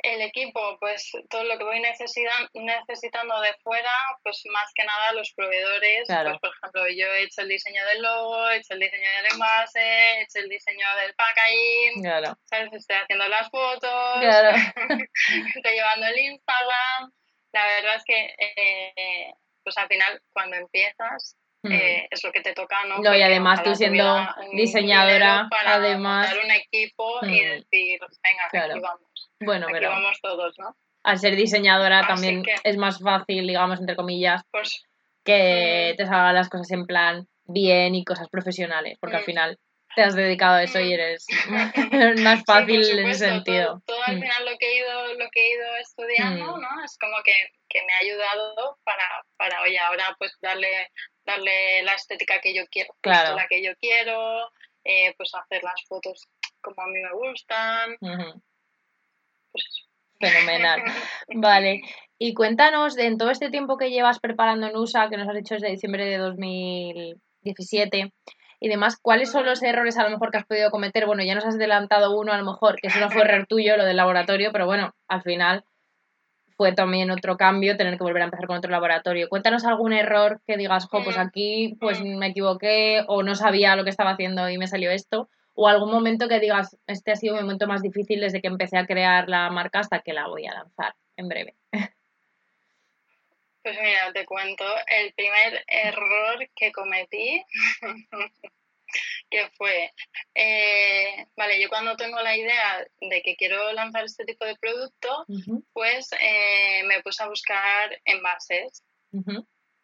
[SPEAKER 3] el equipo, pues todo lo que voy necesitando de fuera, pues más que nada los proveedores. Pues, por ejemplo, yo he hecho el diseño del logo, he hecho el diseño del envase, he hecho el diseño del packaging, claro. ¿sabes? Estoy haciendo las fotos, estoy llevando el Instagram. La verdad es que, eh, pues al final, cuando empiezas, Mm. Eh, es lo que te toca, ¿no?
[SPEAKER 2] No, y además tú siendo diseñadora, para además...
[SPEAKER 3] un equipo y decir, venga, aquí vamos. Bueno, aquí vamos todos, ¿no?
[SPEAKER 2] Al ser diseñadora también es más fácil, digamos, entre comillas, pues, que te salgan las cosas en plan bien y cosas profesionales, porque al final te has dedicado a eso y eres más fácil en ese sentido.
[SPEAKER 3] Todo, al final lo que he ido, lo que he ido estudiando, ¿no? Es como que, que me ha ayudado para para, oye, ahora pues darle, darle la estética que yo quiero,
[SPEAKER 2] Claro.
[SPEAKER 3] la que yo quiero, eh, pues hacer las fotos como a mí me gustan, pues eso.
[SPEAKER 2] Fenomenal. Vale. Y cuéntanos, de en todo este tiempo que llevas preparando Nusa, que nos has dicho desde diciembre de 2017 y demás, ¿cuáles son los errores a lo mejor que has podido cometer? Bueno, ya nos has adelantado uno a lo mejor, que eso no fue error tuyo, lo del laboratorio, pero bueno, al final fue también otro cambio tener que volver a empezar con otro laboratorio. Cuéntanos algún error que digas, jo, pues
[SPEAKER 3] Mm.
[SPEAKER 2] aquí pues me equivoqué o no sabía lo que estaba haciendo y me salió esto. O algún momento que digas, este ha sido mi momento más difícil desde que empecé a crear la marca hasta que la voy a lanzar en breve.
[SPEAKER 3] Pues mira, te cuento el primer error que cometí, que fue, eh, vale, yo cuando tengo la idea de que quiero lanzar este tipo de producto, pues eh, me puse a buscar envases.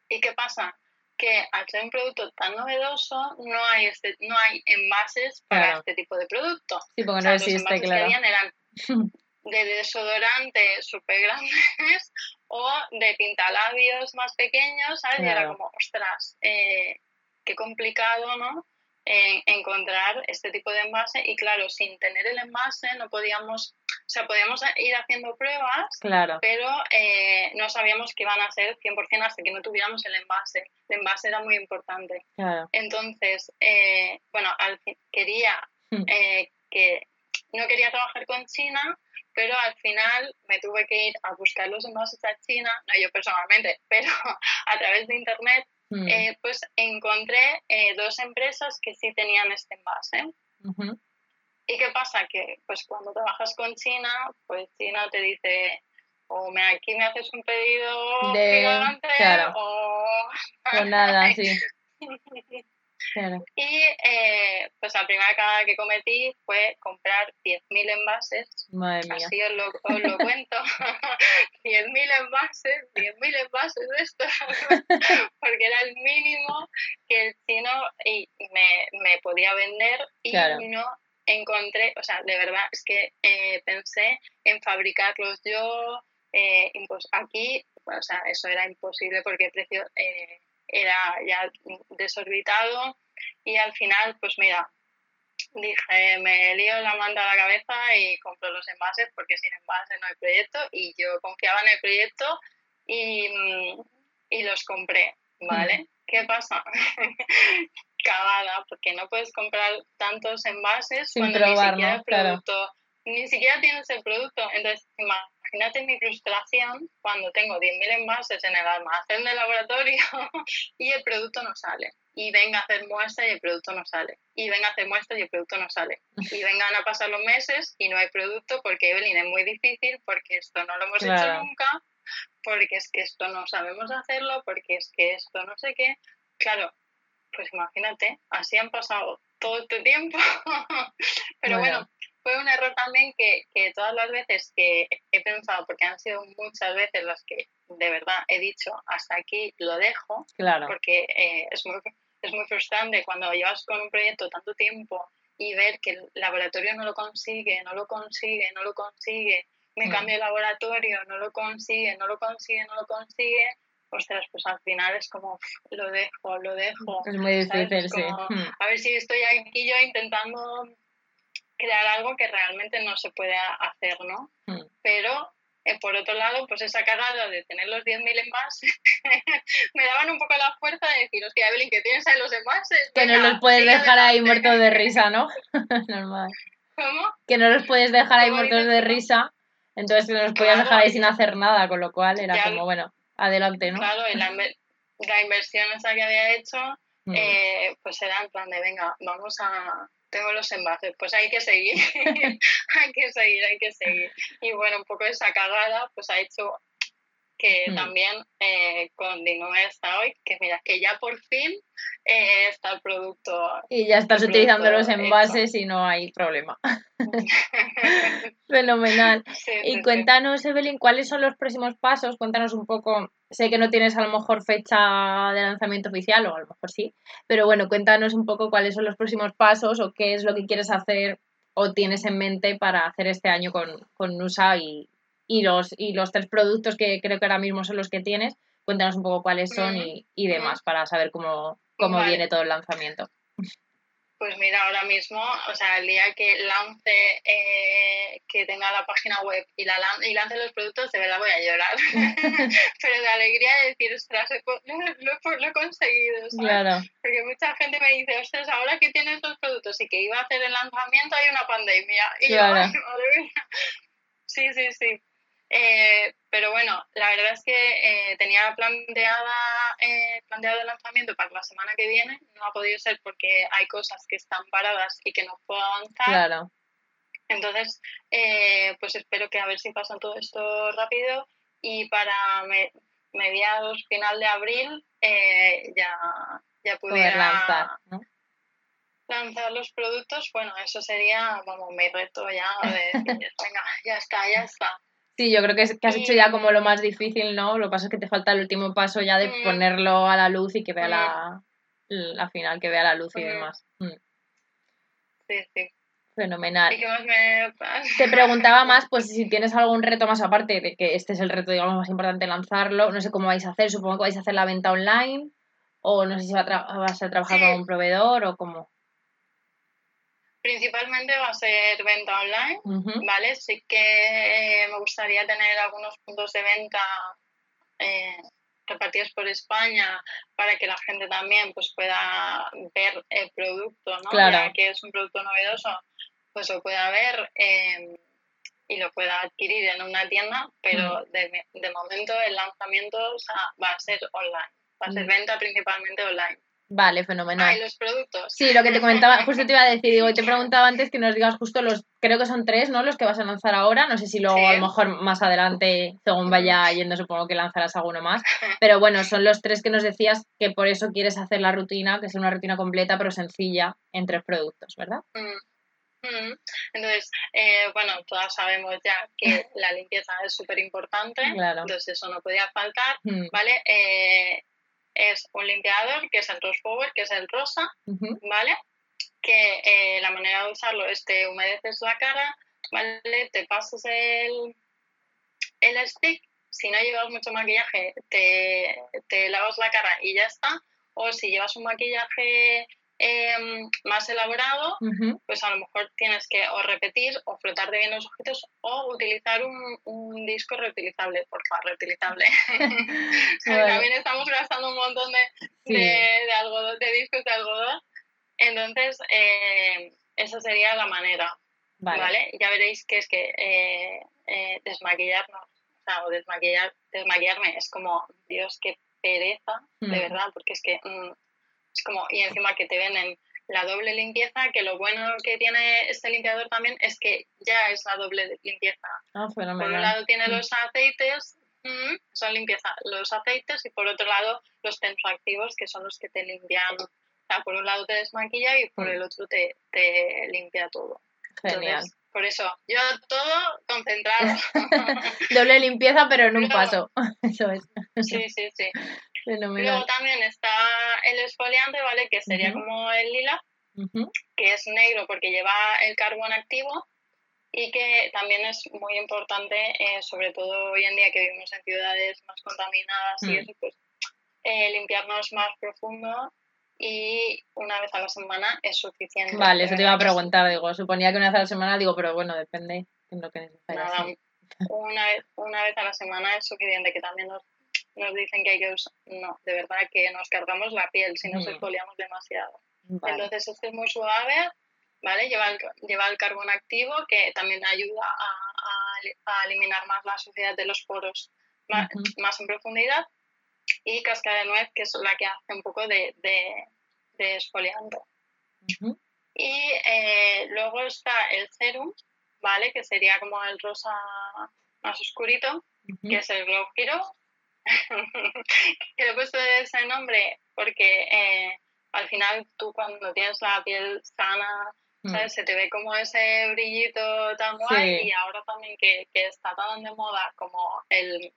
[SPEAKER 3] ¿Y qué pasa? Que al ser un producto tan novedoso, no hay, este, no hay envases para
[SPEAKER 2] Claro.
[SPEAKER 3] este tipo de producto.
[SPEAKER 2] Sí, porque
[SPEAKER 3] O
[SPEAKER 2] no
[SPEAKER 3] sea, los
[SPEAKER 2] existe,
[SPEAKER 3] envases que habían eran de desodorante súper grandes o de pintalabios más pequeños, ¿sabes? Y era como, ostras, eh, qué complicado, ¿no? En- encontrar este tipo de envase y claro, sin tener el envase no podíamos, o sea, podíamos ir haciendo pruebas,
[SPEAKER 2] Claro,
[SPEAKER 3] pero eh, no sabíamos que iban a ser 100% hasta que no tuviéramos el envase. El envase era muy importante.
[SPEAKER 2] claro.
[SPEAKER 3] Entonces, eh, bueno, al fin, quería
[SPEAKER 2] Hmm.
[SPEAKER 3] eh, que no quería trabajar con China, pero al final me tuve que ir a buscar los envases a China, no yo personalmente, pero a través de internet,
[SPEAKER 2] Mm,
[SPEAKER 3] eh, pues encontré eh, dos empresas que sí tenían este envase. ¿Y qué pasa? Que pues cuando trabajas con China, pues China te dice o me, aquí me haces un pedido
[SPEAKER 2] De-
[SPEAKER 3] gigante
[SPEAKER 2] claro.
[SPEAKER 3] o...
[SPEAKER 2] O nada, sí. Claro.
[SPEAKER 3] Y eh, pues la primera cagada que cometí fue comprar 10.000 envases,
[SPEAKER 2] Madre mía.
[SPEAKER 3] así os lo, os lo cuento, 10.000 envases, 10.000 envases de estos, porque era el mínimo que el chino y me, me podía vender y
[SPEAKER 2] Claro.
[SPEAKER 3] no encontré, o sea, de verdad es que eh, pensé en fabricarlos yo, eh, impos- aquí, o sea, eso era imposible porque el precio eh, era ya desorbitado y al final, pues mira, dije, me lío la manta a la cabeza y compro los envases porque sin envases no hay proyecto y yo confiaba en el proyecto y, mm, y los compré, ¿vale? ¿Qué pasa? Cagada, porque no puedes comprar tantos envases
[SPEAKER 2] Sin
[SPEAKER 3] cuando
[SPEAKER 2] probar,
[SPEAKER 3] ni siquiera
[SPEAKER 2] ¿no?
[SPEAKER 3] el
[SPEAKER 2] Claro.
[SPEAKER 3] producto, ni siquiera tienes el producto. Entonces, imagínate mi frustración cuando tengo 10.000 envases en el almacén del laboratorio y el producto no sale. Y venga a hacer muestra y el producto no sale. Y venga a hacer muestra y el producto no sale. Y vengan a pasar los meses y no hay producto porque Evelyn es muy difícil, porque esto no lo hemos hecho nunca, porque es que esto no sabemos hacerlo, porque es que esto no sé qué. Claro, pues imagínate, así han pasado todo este tiempo. Pero
[SPEAKER 2] Bueno.
[SPEAKER 3] bueno, fue un error también que, que todas las veces que he pensado, porque han sido muchas veces las que de verdad he dicho hasta aquí lo dejo,
[SPEAKER 2] Claro.
[SPEAKER 3] porque eh, es, muy, es muy frustrante cuando llevas con un proyecto tanto tiempo y ver que el laboratorio no lo consigue, no lo consigue, no lo consigue, me
[SPEAKER 2] Mm.
[SPEAKER 3] cambio de laboratorio, no lo consigue, no lo consigue, no lo consigue, ostras, pues al final es como, "Uf, lo dejo, lo dejo.
[SPEAKER 2] Es muy difícil, sí.
[SPEAKER 3] como. A ver si estoy aquí yo intentando crear algo que realmente no se puede hacer, ¿no?
[SPEAKER 2] Mm.
[SPEAKER 3] Pero eh, por otro lado, pues esa cagada de tener los 10.000 envases me daban un poco la fuerza de decir, hostia, Evelyn, que tienes ahí los envases.
[SPEAKER 2] Que no los puedes dejar ahí
[SPEAKER 3] adelante".
[SPEAKER 2] muertos de risa, ¿no? Normal.
[SPEAKER 3] ¿Cómo?
[SPEAKER 2] Que no los puedes dejar ahí
[SPEAKER 3] ¿Cómo
[SPEAKER 2] muertos de risa. Entonces no los podías dejar ahí sin hacer nada, con lo cual era
[SPEAKER 3] Ya
[SPEAKER 2] como, bueno, adelante, ¿no?
[SPEAKER 3] Claro, y la, inver- la inversión esa que había hecho,
[SPEAKER 2] Mm.
[SPEAKER 3] eh, pues era en plan de, venga, vamos a... Tengo los envases, pues hay que seguir, hay que seguir, hay que seguir. Y bueno, un poco esa cagada pues ha hecho que
[SPEAKER 2] Mm.
[SPEAKER 3] también eh, continúe hasta hoy, que mira, que ya por fin eh, está el producto.
[SPEAKER 2] Y ya estás utilizando los envases y no hay problema. Fenomenal.
[SPEAKER 3] Sí,
[SPEAKER 2] Y
[SPEAKER 3] sí.
[SPEAKER 2] cuéntanos, Evelyn, ¿cuáles son los próximos pasos? Cuéntanos un poco. Sé que no tienes a lo mejor fecha de lanzamiento oficial, o a lo mejor sí, pero bueno, cuéntanos un poco cuáles son los próximos pasos o qué es lo que quieres hacer o tienes en mente para hacer este año con, con Nusa y, y, los, y los tres productos que creo que ahora mismo son los que tienes. cuéntanos un poco cuáles son y, y demás para saber cómo, cómo
[SPEAKER 3] Vale.
[SPEAKER 2] viene todo el lanzamiento.
[SPEAKER 3] Pues mira, ahora mismo, o sea, el día que lance, eh, que tenga la página web y, la y lance los productos, de verdad voy a llorar. Pero de alegría de decir, ostras, lo, he- lo he conseguido, ¿sabes?
[SPEAKER 2] Claro,
[SPEAKER 3] Porque mucha gente me dice, ostras, ahora que tienes los productos y que iba a hacer el lanzamiento hay una pandemia. Y yo,
[SPEAKER 2] Claro.
[SPEAKER 3] "Ay, madre mía". Sí, sí, sí. Eh, pero bueno, la verdad es que eh, tenía planteada, eh, planteado el lanzamiento para la semana que viene. No ha podido ser porque hay cosas que están paradas y que no puedo avanzar.
[SPEAKER 2] claro.
[SPEAKER 3] Entonces, eh, pues espero que a ver si pasa todo esto rápido y para me- mediados, final de abril, eh, ya, ya
[SPEAKER 2] Poder
[SPEAKER 3] pudiera
[SPEAKER 2] lanzar, ¿no?
[SPEAKER 3] lanzar los productos. Bueno, eso sería, vamos, mi reto ya de decir, venga, ya está, ya está.
[SPEAKER 2] Sí, yo creo que, es- que has hecho ya como lo más difícil, ¿no? Lo que pasa es que te falta el último paso ya de
[SPEAKER 3] Mm.
[SPEAKER 2] ponerlo a la luz y que vea
[SPEAKER 3] Mm.
[SPEAKER 2] la, la final, que vea la luz y demás. Mm,
[SPEAKER 3] Sí, sí.
[SPEAKER 2] Fenomenal.
[SPEAKER 3] ¿Y qué más me pasa?
[SPEAKER 2] Te preguntaba más, pues si tienes algún reto más aparte de que este es el reto, digamos, más importante lanzarlo. No sé cómo vais a hacer, supongo que vais a hacer la venta online o no sé si va a tra- vas a trabajar
[SPEAKER 3] Sí.
[SPEAKER 2] con un proveedor o cómo.
[SPEAKER 3] Principalmente va a ser venta online. ¿vale? Sí que eh, me gustaría tener algunos puntos de venta eh, repartidos por España para que la gente también pues pueda ver el producto, ¿no?
[SPEAKER 2] Claro.
[SPEAKER 3] Ya que es un producto novedoso, pues lo pueda ver eh, y lo pueda adquirir en una tienda, pero de, de momento el lanzamiento o sea, va a ser online, va a ser venta principalmente online.
[SPEAKER 2] Vale, fenomenal.
[SPEAKER 3] Ah, y los productos.
[SPEAKER 2] Sí, lo que te comentaba, justo te iba a decir, digo, te preguntaba antes que nos digas justo los, creo que son tres, ¿no? Los que vas a lanzar ahora, no sé si luego
[SPEAKER 3] Sí.
[SPEAKER 2] a lo mejor más adelante, según vaya yendo, supongo que lanzarás alguno más, pero bueno, son los tres que nos decías que por eso quieres hacer la rutina, que es una rutina completa pero sencilla en tres productos, ¿verdad?
[SPEAKER 3] Mm, mm. Entonces, eh, bueno, todas sabemos ya que la limpieza es súper importante,
[SPEAKER 2] Claro.
[SPEAKER 3] entonces eso no podía faltar,
[SPEAKER 2] Mm,
[SPEAKER 3] ¿vale? Eh, es un limpiador que es el Rose Power, que es el rosa, ¿vale? Que eh, la manera de usarlo es te humedeces la cara, ¿vale? Te pasas el, el stick, si no llevas mucho maquillaje, te, te lavas la cara y ya está, o si llevas un maquillaje em, más elaborado,
[SPEAKER 2] ujú.
[SPEAKER 3] pues a lo mejor tienes que o repetir o frotarte bien los ojitos o utilizar un, un disco reutilizable, por favor, reutilizable.
[SPEAKER 2] Vale.
[SPEAKER 3] También estamos gastando un montón de,
[SPEAKER 2] Sí.
[SPEAKER 3] de, de algodón, de discos de algodón. Entonces, eh, esa sería la manera,
[SPEAKER 2] Vale.
[SPEAKER 3] ¿vale? Ya veréis que es que eh, eh, desmaquillarnos, o sea, o desmaquillar, desmaquillarme es como, Dios, qué pereza, de
[SPEAKER 2] Mm.
[SPEAKER 3] verdad, porque es que mm, es como, y encima que te venden la doble limpieza, que lo bueno que tiene este limpiador también es que ya es la doble limpieza.
[SPEAKER 2] Ah,
[SPEAKER 3] Por un lado tiene
[SPEAKER 2] Mm.
[SPEAKER 3] los aceites, mm, son limpieza, los aceites, y por otro lado los tensoactivos, que son los que te limpian. O sea, por un lado te desmaquilla y por
[SPEAKER 2] Mm.
[SPEAKER 3] el otro te, te limpia todo.
[SPEAKER 2] Genial.
[SPEAKER 3] Entonces, por eso, yo todo concentrado.
[SPEAKER 2] Doble limpieza, pero en un paso. Eso es.
[SPEAKER 3] sí, sí, sí.
[SPEAKER 2] Fenomenal.
[SPEAKER 3] Luego también está el exfoliante, ¿vale? Que sería
[SPEAKER 2] Ujú.
[SPEAKER 3] como el lila,
[SPEAKER 2] Ujú,
[SPEAKER 3] que es negro porque lleva el carbón activo y que también es muy importante, eh, sobre todo hoy en día que vivimos en ciudades más contaminadas y
[SPEAKER 2] Mm.
[SPEAKER 3] eso, pues eh, limpiarnos más profundo y una vez a la semana es suficiente.
[SPEAKER 2] Vale, eso te iba a preguntar, digo, suponía que una vez a la semana, digo, pero bueno, depende de lo que necesites.
[SPEAKER 3] Nada, una vez, una vez a la semana es suficiente, que también nos, nos dicen que hay que usar, no, de verdad que nos cargamos la piel si nos
[SPEAKER 2] Mm.
[SPEAKER 3] exfoliamos demasiado.
[SPEAKER 2] Vale.
[SPEAKER 3] Entonces este es muy suave, ¿vale? Lleva el, lleva el carbón activo que también ayuda a, a- a eliminar más la suciedad de los poros más, en profundidad y cascada de nuez que es la que hace un poco de, de, de exfoliante. Y eh, luego está el serum, ¿vale? Que sería como el rosa más oscurito, que es el Glow Hero. que le he puesto ese nombre porque eh, al final tú cuando tienes la piel sana,
[SPEAKER 2] Mm.
[SPEAKER 3] Se te ve como ese brillito tan guay
[SPEAKER 2] Sí.
[SPEAKER 3] y ahora también que, que está tan de moda como el,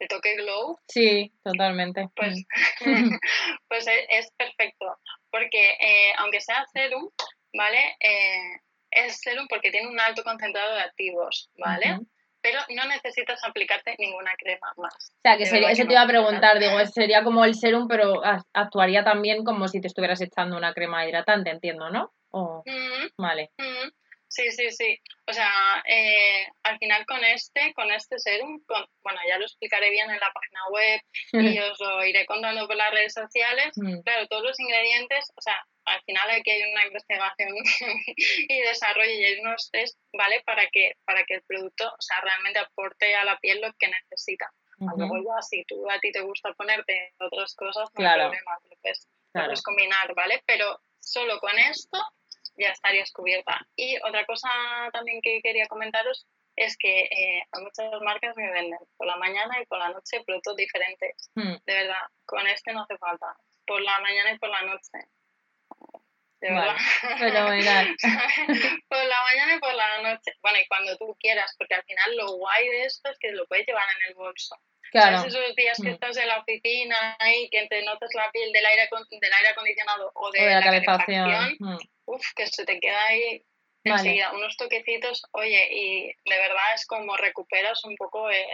[SPEAKER 3] el toque glow,
[SPEAKER 2] Sí, totalmente.
[SPEAKER 3] pues,
[SPEAKER 2] Mm.
[SPEAKER 3] pues es, es perfecto. Porque eh, aunque sea serum, ¿vale? Eh, es serum porque tiene un alto concentrado de activos, ¿vale? Pero no necesitas aplicarte ninguna crema más.
[SPEAKER 2] O sea, que sería, eso te iba a preguntar, digo, sería como el serum, pero actuaría también como si te estuvieras echando una crema hidratante, entiendo, ¿no?
[SPEAKER 3] Mm,
[SPEAKER 2] vale.
[SPEAKER 3] Mm, sí, sí, sí. O sea, eh, al final con este, con este serum, bueno, ya lo explicaré bien en la página web y os lo iré contando por las redes sociales.
[SPEAKER 2] Mm.
[SPEAKER 3] Claro, todos los ingredientes, o sea, al final aquí hay una investigación y desarrollo y hay unos test, ¿vale? Para que, para que el producto, o sea, realmente aporte a la piel lo que necesita. Luego ya, si tú a ti te gusta ponerte otras cosas, no hay problema, lo puedes, combinar, ¿vale? Pero solo con esto ya estarías cubierta. Y otra cosa también que quería comentaros es que eh, hay muchas marcas que venden por la mañana y por la noche productos diferentes.
[SPEAKER 2] Hmm.
[SPEAKER 3] De verdad, con este no hace falta. Por la mañana y por la noche de
[SPEAKER 2] verdad.
[SPEAKER 3] por la mañana y por la noche. Bueno, y cuando tú quieras, porque al final lo guay de esto es que lo puedes llevar en el bolso.
[SPEAKER 2] Claro.
[SPEAKER 3] ¿Sabes esos días que mm. estás en la oficina y que te notas la piel del aire, del aire acondicionado o de, la, calefacción? Mm. Uf, que se te queda ahí enseguida unos toquecitos. Oye, y de verdad es como recuperas un poco eh,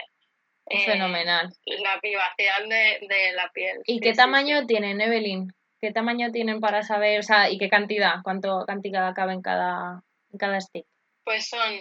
[SPEAKER 2] eh Fenomenal.
[SPEAKER 3] la privacidad de, de la piel.
[SPEAKER 2] ¿Y qué tamaño tiene, Evelyn? ¿Qué tamaño tienen para saber, o sea, y qué cantidad? ¿Cuánto cantidad cabe en cada, en cada stick?
[SPEAKER 3] Pues son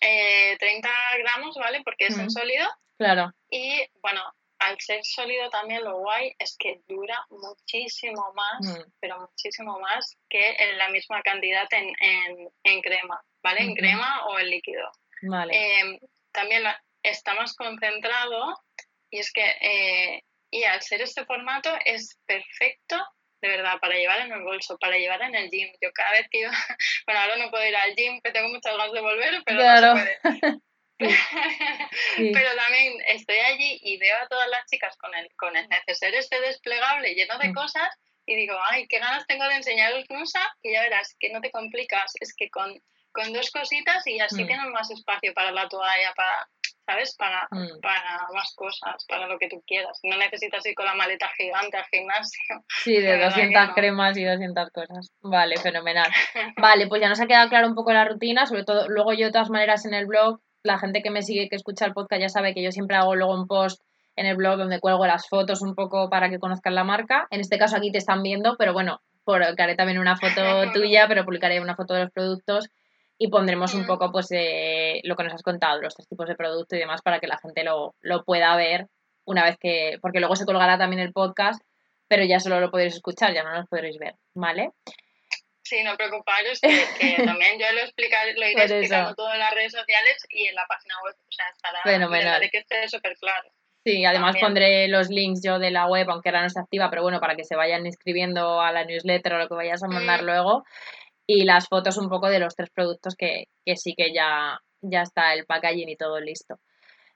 [SPEAKER 3] eh, 30 gramos, ¿vale? Porque es en sólido.
[SPEAKER 2] Claro.
[SPEAKER 3] Y bueno, al ser sólido también lo guay es que dura muchísimo más, mm. pero muchísimo más que en la misma cantidad en, en, crema, ¿vale? En crema o en líquido.
[SPEAKER 2] Vale.
[SPEAKER 3] Eh, también está más concentrado y es que, eh, y al ser este formato es perfecto de verdad, para llevar en el bolso, para llevar en el gym. Yo cada vez que iba, bueno, ahora no puedo ir al gym, que tengo muchas ganas de volver, pero no se puede. Pero también estoy allí y veo a todas las chicas con el, con el neceser este desplegable lleno de mm. cosas y digo, ay, qué ganas tengo de enseñaros usa, que ya verás que no te complicas, es que con, con dos cositas y así mm. tienes más espacio para la toalla, para, ¿sabes? Para, mm. para más cosas, para lo que tú quieras. No necesitas ir con la maleta gigante al gimnasio.
[SPEAKER 2] Sí, de 200 cremas y 200 cosas. Vale, fenomenal. Vale, pues ya nos ha quedado claro un poco la rutina, sobre todo luego yo de todas maneras en el blog, la gente que me sigue, que escucha el podcast ya sabe que yo siempre hago luego un post en el blog donde cuelgo las fotos un poco para que conozcan la marca. En este caso aquí te están viendo, pero bueno, publicaré también una foto tuya, pero publicaré una foto de los productos y pondremos un poco pues eh, lo que nos has contado, los tres tipos de producto y demás para que la gente lo, pueda ver una vez que, porque luego se colgará también el podcast, pero ya solo lo podréis escuchar, ya no lo podréis ver, ¿vale?
[SPEAKER 3] Sí, no preocuparos, que, también yo lo, explicaré, lo iré explicando todo en las redes sociales y en la página web, o sea, estará
[SPEAKER 2] Fenomenal.
[SPEAKER 3] que esté súper claro.
[SPEAKER 2] Sí, además pondré los links yo de la web, aunque ahora no está activa, pero bueno, para que se vayan inscribiendo a la newsletter o lo que vayas a mandar mm. luego y las fotos un poco de los tres productos que, sí que ya, ya está el packaging y todo listo.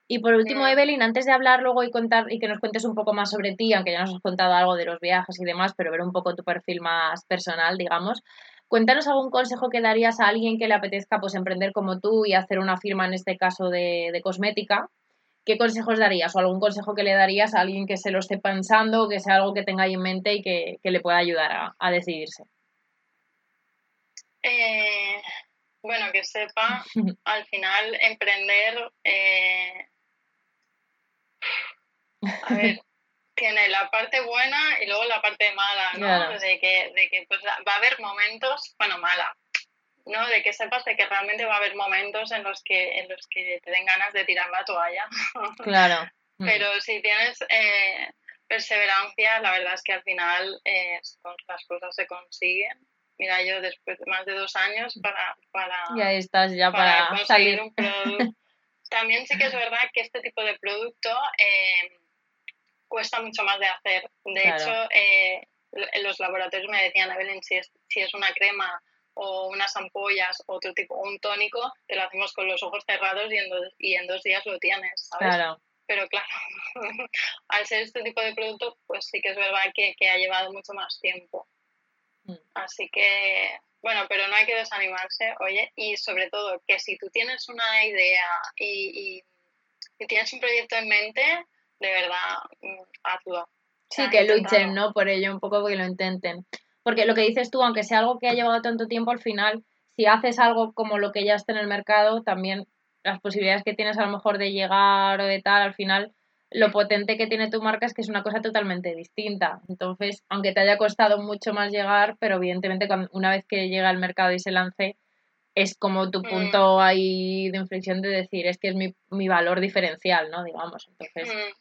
[SPEAKER 2] Y por último, Evelyn, antes de hablar luego y contar y que nos cuentes un poco más sobre ti, aunque ya nos has contado algo de los viajes y demás, pero ver un poco tu perfil más personal, digamos, cuéntanos algún consejo que darías a alguien que le apetezca pues emprender como tú y hacer una firma en este caso de, cosmética. ¿Qué consejos darías o algún consejo que le darías a alguien que se lo esté pensando, que sea algo que tenga ahí en mente y que, le pueda ayudar a decidirse?
[SPEAKER 3] Eh, bueno, que sepa, al final emprender, eh, a ver, tiene la parte buena y luego la parte mala, ¿no? De que, de que pues, va a haber momentos, bueno, mala, ¿no? De que sepas de que realmente va a haber momentos en los que, en los que te den ganas de tirar la toalla.
[SPEAKER 2] Claro.
[SPEAKER 3] Mm. Pero si tienes eh, perseverancia, la verdad es que al final las cosas se consiguen mira, yo después de más de dos años para, para,
[SPEAKER 2] ya estás ya para,
[SPEAKER 3] conseguir
[SPEAKER 2] salir.
[SPEAKER 3] un producto. También sí que es verdad que este tipo de producto eh, cuesta mucho más de hacer. De hecho, eh, los laboratorios me decían, Evelyn, si es, si es una crema o unas ampollas o otro tipo, un tónico, te lo hacemos con los ojos cerrados y en dos, y en dos días lo tienes, ¿sabes?
[SPEAKER 2] Claro.
[SPEAKER 3] Pero claro, al ser este tipo de producto, pues sí que es verdad que, que ha llevado mucho más tiempo. Mm. Así que, bueno, pero no hay que desanimarse, oye, y sobre todo que si tú tienes una idea y, tienes un proyecto en mente, de verdad, mm, hazlo.
[SPEAKER 2] Sí, que luchen, ¿no? Por ello, un poco que lo intenten. Porque lo que dices tú, aunque sea algo que ha llevado tanto tiempo, al final, si haces algo como lo que ya está en el mercado, también las posibilidades que tienes a lo mejor de llegar o de tal, al final lo potente que tiene tu marca es que es una cosa totalmente distinta. Entonces, aunque te haya costado mucho más llegar, pero evidentemente cuando, una vez que llega al mercado y se lance, es como tu mm. punto ahí de inflexión de decir, es que es mi, mi valor diferencial, ¿no? Digamos. Entonces, mm.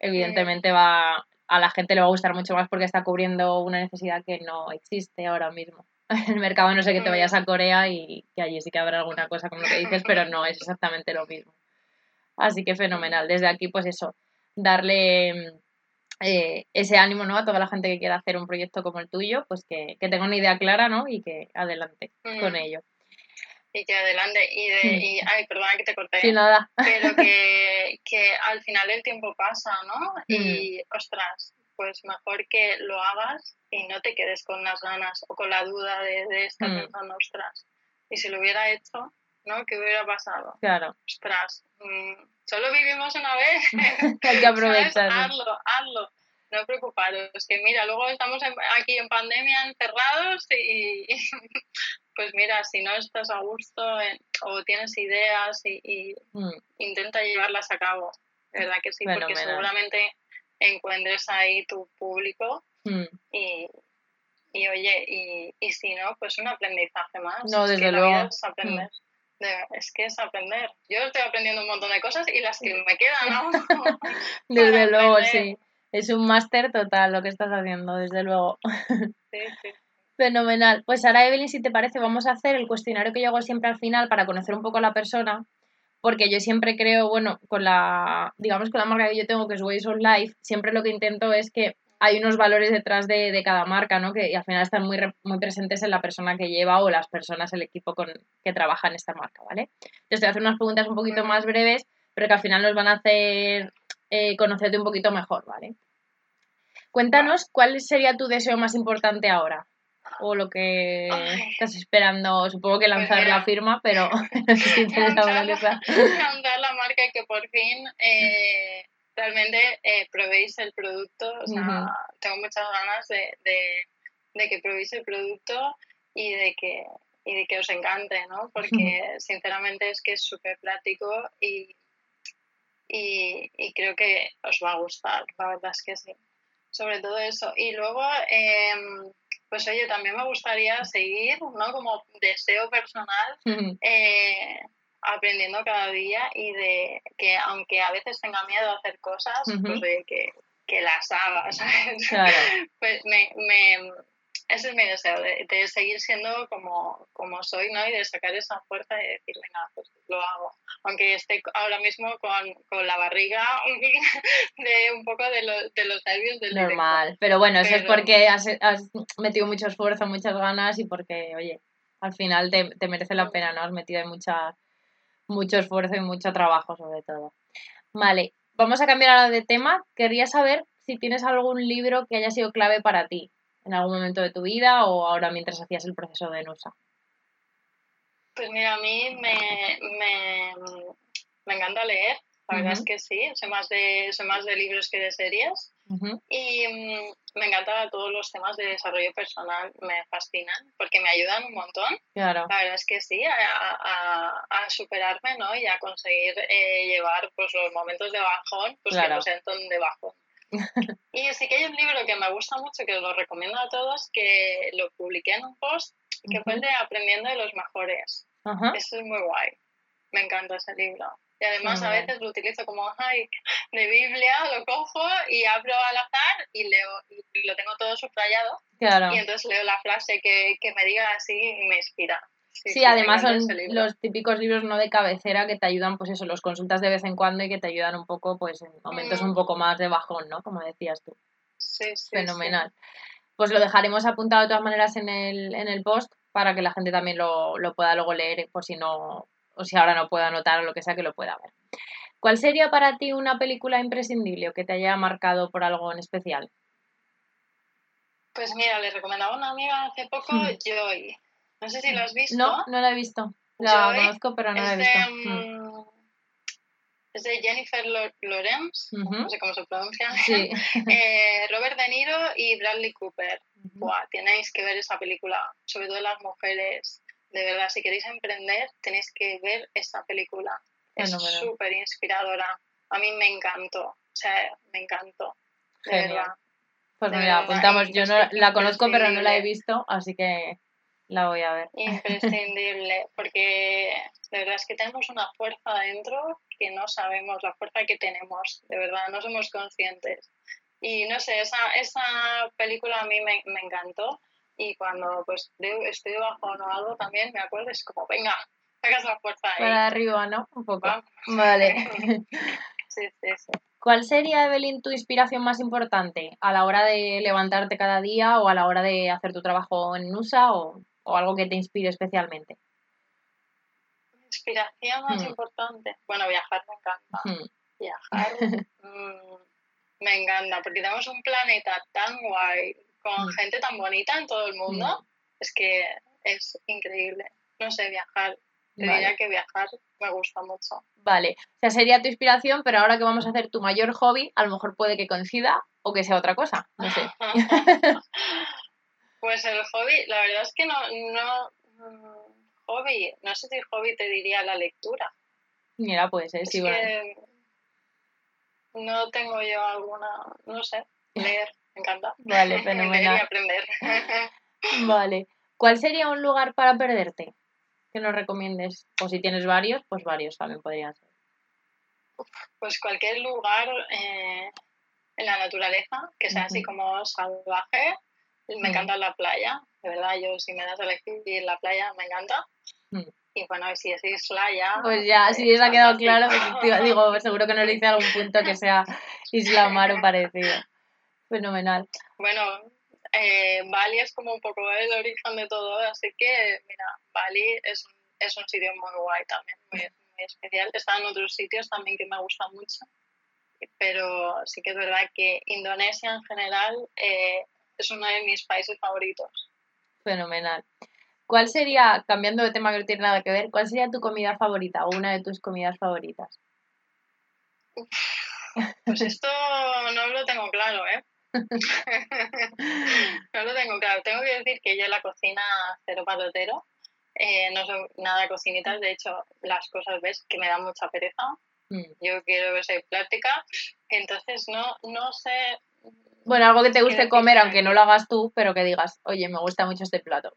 [SPEAKER 2] evidentemente va a la gente le va a gustar mucho más porque está cubriendo una necesidad que no existe ahora mismo. En el mercado no sé que te vayas a Corea y que allí sí que habrá alguna cosa como lo que dices, pero no es exactamente lo mismo. Así que fenomenal. Desde aquí, pues eso, darle eh, ese ánimo ¿no? a toda la gente que quiera hacer un proyecto como el tuyo, pues que, que tenga una idea clara ¿no? y que adelante con mm. ello.
[SPEAKER 3] Y que adelante. Y, de, mm. y ay, perdona que te corté.
[SPEAKER 2] Sí, nada.
[SPEAKER 3] Pero que, que al final el tiempo pasa, ¿no? Y, mm. ostras, pues mejor que lo hagas y no te quedes con las ganas o con la duda de, de estar pensando, ostras, y si lo hubiera hecho, ¿no? ¿Qué hubiera pasado?
[SPEAKER 2] Claro.
[SPEAKER 3] Ostras, solo vivimos una vez.
[SPEAKER 2] Hay que aprovechar.
[SPEAKER 3] Hazlo, hazlo. No preocuparos, que mira, luego estamos aquí en pandemia encerrados y, pues mira, si no estás a gusto o tienes ideas y, mm. intenta llevarlas a cabo, ¿verdad que sí? Porque seguramente encuentres ahí tu público mm. y, y oye, y, y si no, pues un aprendizaje más.
[SPEAKER 2] No, desde luego.
[SPEAKER 3] Mm es que es aprender. Yo estoy aprendiendo un montón de cosas y las que me quedan, ¿no?
[SPEAKER 2] desde luego, sí. Es un máster total lo que estás haciendo, desde luego.
[SPEAKER 3] Sí, sí.
[SPEAKER 2] Fenomenal. Pues ahora, Evelyn, si te parece, vamos a hacer el cuestionario que yo hago siempre al final para conocer un poco a la persona, porque yo siempre creo, bueno, con la, digamos, con la marca que yo tengo, que es Ways of Life, siempre lo que intento es que hay unos valores detrás de, de, cada marca, ¿no? Que al final están muy, muy presentes en la persona que lleva o las personas, el equipo con, que trabaja en esta marca, ¿vale? Yo estoy haciendo unas preguntas un poquito más breves, pero que al final nos van a hacer eh, conocerte un poquito mejor, ¿vale? Cuéntanos cuál sería tu deseo más importante ahora o lo que estás esperando, supongo que pues lanzar la firma, pero si tienes
[SPEAKER 3] alguna Lanzar la marca que por fin eh, realmente eh, probéis el producto, o sea, tengo muchas ganas de, de, que probéis el producto y de que, y de que os encante, ¿no? Porque sinceramente es que es súper práctico y, y, creo que os va a gustar, la verdad es que sí. Sobre todo eso. Y luego, em, pues oye, también me gustaría seguir, ¿no? Como deseo personal, aprendiendo cada día y de que aunque a veces tenga miedo a hacer cosas, pues de que, que, las haga, ¿sabes?
[SPEAKER 2] Claro.
[SPEAKER 3] pues me, me, ese es mi deseo, de, de, seguir siendo como, como soy, ¿no? Y de sacar esa fuerza y decir, venga, pues lo hago. Aunque esté ahora mismo con, con la barriga de un poco de, lo, de los nervios del
[SPEAKER 2] Normal, pero bueno, eso es porque has, has metido mucho esfuerzo, muchas ganas y porque, oye, al final te, te merece la pena, ¿no? Has metido mucha mucho esfuerzo y mucho trabajo sobre todo. Vale, vamos a cambiar ahora de tema. Querría saber si tienes algún libro que haya sido clave para ti en algún momento de tu vida o ahora mientras hacías el proceso de NUSA.
[SPEAKER 3] Pues mira, a mí me, me, me encanta leer la verdad es que sí, soy más de, soy más de libros que de series. Y mm, me encantan todos los temas de desarrollo personal, me fascinan porque me ayudan un montón.
[SPEAKER 2] Claro.
[SPEAKER 3] La verdad es que sí, a, a, superarme ¿no? y a conseguir eh, llevar pues, los momentos de bajón, pues que no sean de bajón. y sí que hay un libro que me gusta mucho, que lo recomiendo a todos, que lo publiqué en un post, que fue el de Aprendiendo de los Mejores. Eso es muy guay. Me encanta ese libro. Y además a veces lo utilizo como ay, de Biblia, lo cojo y abro al azar y leo, y lo tengo todo subrayado.
[SPEAKER 2] Claro.
[SPEAKER 3] Y entonces leo la frase que, que me diga así y me inspira.
[SPEAKER 2] Sí, además son los típicos libros no de cabecera que te ayudan, pues eso, los consultas de vez en cuando y que te ayudan un poco, pues en momentos un mm. poco más de bajón, ¿no? Como decías tú.
[SPEAKER 3] Sí, sí.
[SPEAKER 2] Fenomenal. Pues lo dejaremos apuntado de todas maneras en el, en el post para que la gente también lo, lo pueda luego leer por si no, o si ahora no puedo anotar o lo que sea que lo pueda ver. ¿Cuál sería para ti una película imprescindible o que te haya marcado por algo en especial?
[SPEAKER 3] Pues mira, le recomendaba a una amiga hace poco. Joy. No sé si lo has visto.
[SPEAKER 2] No, no la he visto. La conozco, pero no la he visto.
[SPEAKER 3] Hmm. Es de Jennifer Lawrence, no sé cómo se pronuncia. Eh, Robert De Niro y Bradley Cooper. Buah, tenéis que ver esa película, sobre todo las mujeres de verdad, si queréis emprender, tenéis que ver esta película. Es
[SPEAKER 2] Fenomenal.
[SPEAKER 3] súper inspiradora. A mí me encantó. O sea, me encantó. De
[SPEAKER 2] Genial.
[SPEAKER 3] verdad.
[SPEAKER 2] Pues
[SPEAKER 3] de
[SPEAKER 2] mira,
[SPEAKER 3] verdad,
[SPEAKER 2] apuntamos. Yo no la conozco, pero no la he visto, así que la voy a ver.
[SPEAKER 3] Imprescindible, porque de verdad es que tenemos una fuerza dentro que no sabemos, la fuerza que tenemos, de verdad, no somos conscientes. Y no sé, esa, esa película a mí me, me encantó y cuando pues de- estoy de bajón o algo también me acuerdo, es como, venga, saca esa fuerza ahí.
[SPEAKER 2] Para arriba, ¿no? Un poco. Vale.
[SPEAKER 3] Sí, sí, sí.
[SPEAKER 2] ¿Cuál sería, Evelyn, tu inspiración más importante a la hora de levantarte cada día o a la hora de hacer tu trabajo en USA o, o algo que te inspire especialmente?
[SPEAKER 3] Inspiración más
[SPEAKER 2] Hmm.
[SPEAKER 3] importante. Bueno, viajar me encanta.
[SPEAKER 2] Hmm,
[SPEAKER 3] Viajar mm, me encanta, porque tenemos un planeta tan guay, con
[SPEAKER 2] Mm.
[SPEAKER 3] gente tan bonita en todo el mundo,
[SPEAKER 2] Mm.
[SPEAKER 3] es que es increíble. No sé, viajar. Te
[SPEAKER 2] Vale.
[SPEAKER 3] diría que viajar me gusta mucho.
[SPEAKER 2] Vale, o sea, sería tu inspiración, pero ahora que vamos a hacer tu mayor hobby, a lo mejor puede que coincida o que sea otra cosa, no sé.
[SPEAKER 3] pues el hobby, la verdad es que no, no, mm, hobby, no sé si hobby te diría la lectura.
[SPEAKER 2] Mira, puede ser,
[SPEAKER 3] Es
[SPEAKER 2] sí, bueno.
[SPEAKER 3] que no tengo yo alguna, no sé, leer, me encanta.
[SPEAKER 2] Vale,
[SPEAKER 3] y
[SPEAKER 2] fenomenal.
[SPEAKER 3] aprender.
[SPEAKER 2] Vale. ¿Cuál sería un lugar para perderte que nos recomiendes? O si tienes varios, pues varios también podrían ser.
[SPEAKER 3] Pues cualquier lugar eh, en la naturaleza que sea así como salvaje. Me
[SPEAKER 2] Mm.
[SPEAKER 3] encanta la playa, de verdad, yo si me das a elegir la playa me encanta.
[SPEAKER 2] Mm.
[SPEAKER 3] Y bueno, si es isla ya.
[SPEAKER 2] Pues ya, si os ha quedado claro, digo, seguro que nos dice algún punto que sea Isla Mar o parecido. Fenomenal.
[SPEAKER 3] Bueno, eh, Bali es como un poco el origen de todo, así que mira, Bali es un, es un sitio muy guay también, muy, muy especial. Está en otros sitios también que me gustan mucho, pero sí que es verdad que Indonesia en general eh, es uno de mis países favoritos.
[SPEAKER 2] Fenomenal. ¿Cuál sería, cambiando de tema que no tiene nada que ver, cuál sería tu comida favorita o una de tus comidas favoritas?
[SPEAKER 3] Pues esto no lo tengo claro, ¿eh? no lo tengo claro. Tengo que decir que yo en la cocina cero patotero, eh, no soy nada cocinitas, de hecho las cosas ves que me dan mucha pereza.
[SPEAKER 2] Mm.
[SPEAKER 3] Yo quiero ser práctica, entonces no, no sé.
[SPEAKER 2] Bueno, algo que te guste comer,
[SPEAKER 3] que-
[SPEAKER 2] aunque no lo hagas tú, pero que digas, oye, me gusta mucho este plato.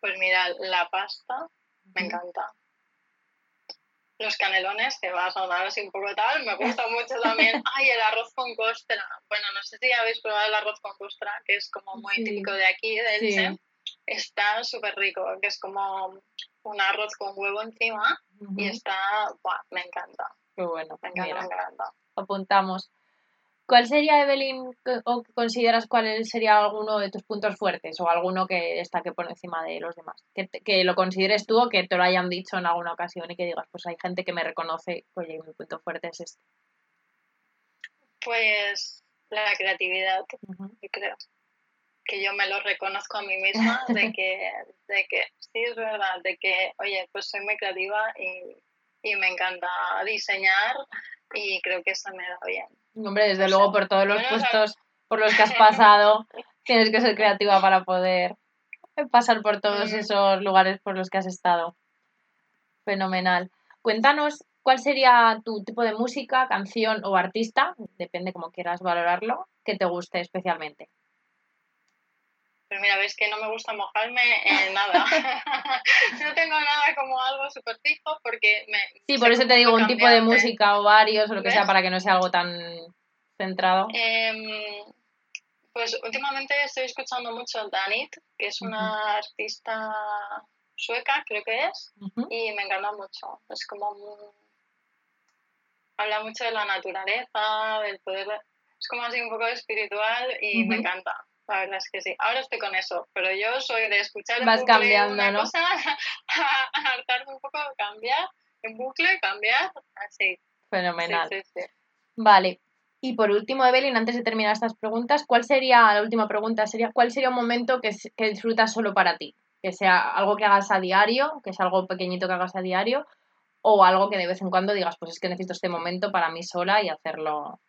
[SPEAKER 3] Pues mira, la pasta me encanta. Los canelones, que va a sonar así un poco tal, me gusta mucho también. Ay, el arroz con costra. Bueno, no sé si habéis probado el arroz con costra, que es como muy
[SPEAKER 2] Sí.
[SPEAKER 3] típico de aquí, de
[SPEAKER 2] Sí.
[SPEAKER 3] Elche. Está súper rico, que es como un arroz con huevo encima y está, buah, me encanta,
[SPEAKER 2] Qué bueno.
[SPEAKER 3] me encanta,
[SPEAKER 2] Mira,
[SPEAKER 3] me encanta.
[SPEAKER 2] apuntamos. ¿Cuál sería, Evelyn, o consideras cuál sería alguno de tus puntos fuertes o alguno que destaque por encima de los demás? Que, te- que lo consideres tú o que te lo hayan dicho en alguna ocasión y que digas, pues hay gente que me reconoce, oye, mi punto fuerte es este.
[SPEAKER 3] Pues la creatividad,
[SPEAKER 2] Ujú.
[SPEAKER 3] yo creo que yo me lo reconozco a mí misma de que, de que sí es verdad, de que, oye, pues soy muy creativa y, y me encanta diseñar y creo que eso me da bien.
[SPEAKER 2] Hombre, desde luego por todos los puestos por los que has pasado, tienes que ser creativa para poder pasar por todos esos lugares por los que has estado. Fenomenal. Cuéntanos cuál sería tu tipo de música, canción o artista, depende como quieras valorarlo, que te guste especialmente.
[SPEAKER 3] Pues mira, ves que no me gusta mojarme en nada. no tengo nada como algo súper fijo porque me...
[SPEAKER 2] Sí, por eso te digo un tipo de música o varios o lo que sea para que no sea algo tan centrado.
[SPEAKER 3] Em, pues últimamente estoy escuchando mucho Danit, que es una artista sueca, creo que es, y me encanta mucho. Es como muy- habla mucho de la naturaleza, del poder, de- es como así un poco espiritual y me encanta. La verdad es que sí. Ahora estoy con eso, pero yo soy de escuchar en
[SPEAKER 2] Vas
[SPEAKER 3] bucle
[SPEAKER 2] cambiando,
[SPEAKER 3] una
[SPEAKER 2] ¿no?
[SPEAKER 3] cosa, a hartarme un poco, cambiar, en bucle, cambiar, así. Sí,
[SPEAKER 2] Fenomenal.
[SPEAKER 3] sí, sí.
[SPEAKER 2] Vale. Y por último, Evelyn, antes de terminar estas preguntas, ¿cuál sería, la última pregunta sería, ¿cuál sería un momento que, que disfrutas solo para ti? Que sea algo que hagas a diario, que es algo pequeñito que hagas a diario, o algo que de vez en cuando digas, pues es que necesito este momento para mí sola y hacerlo.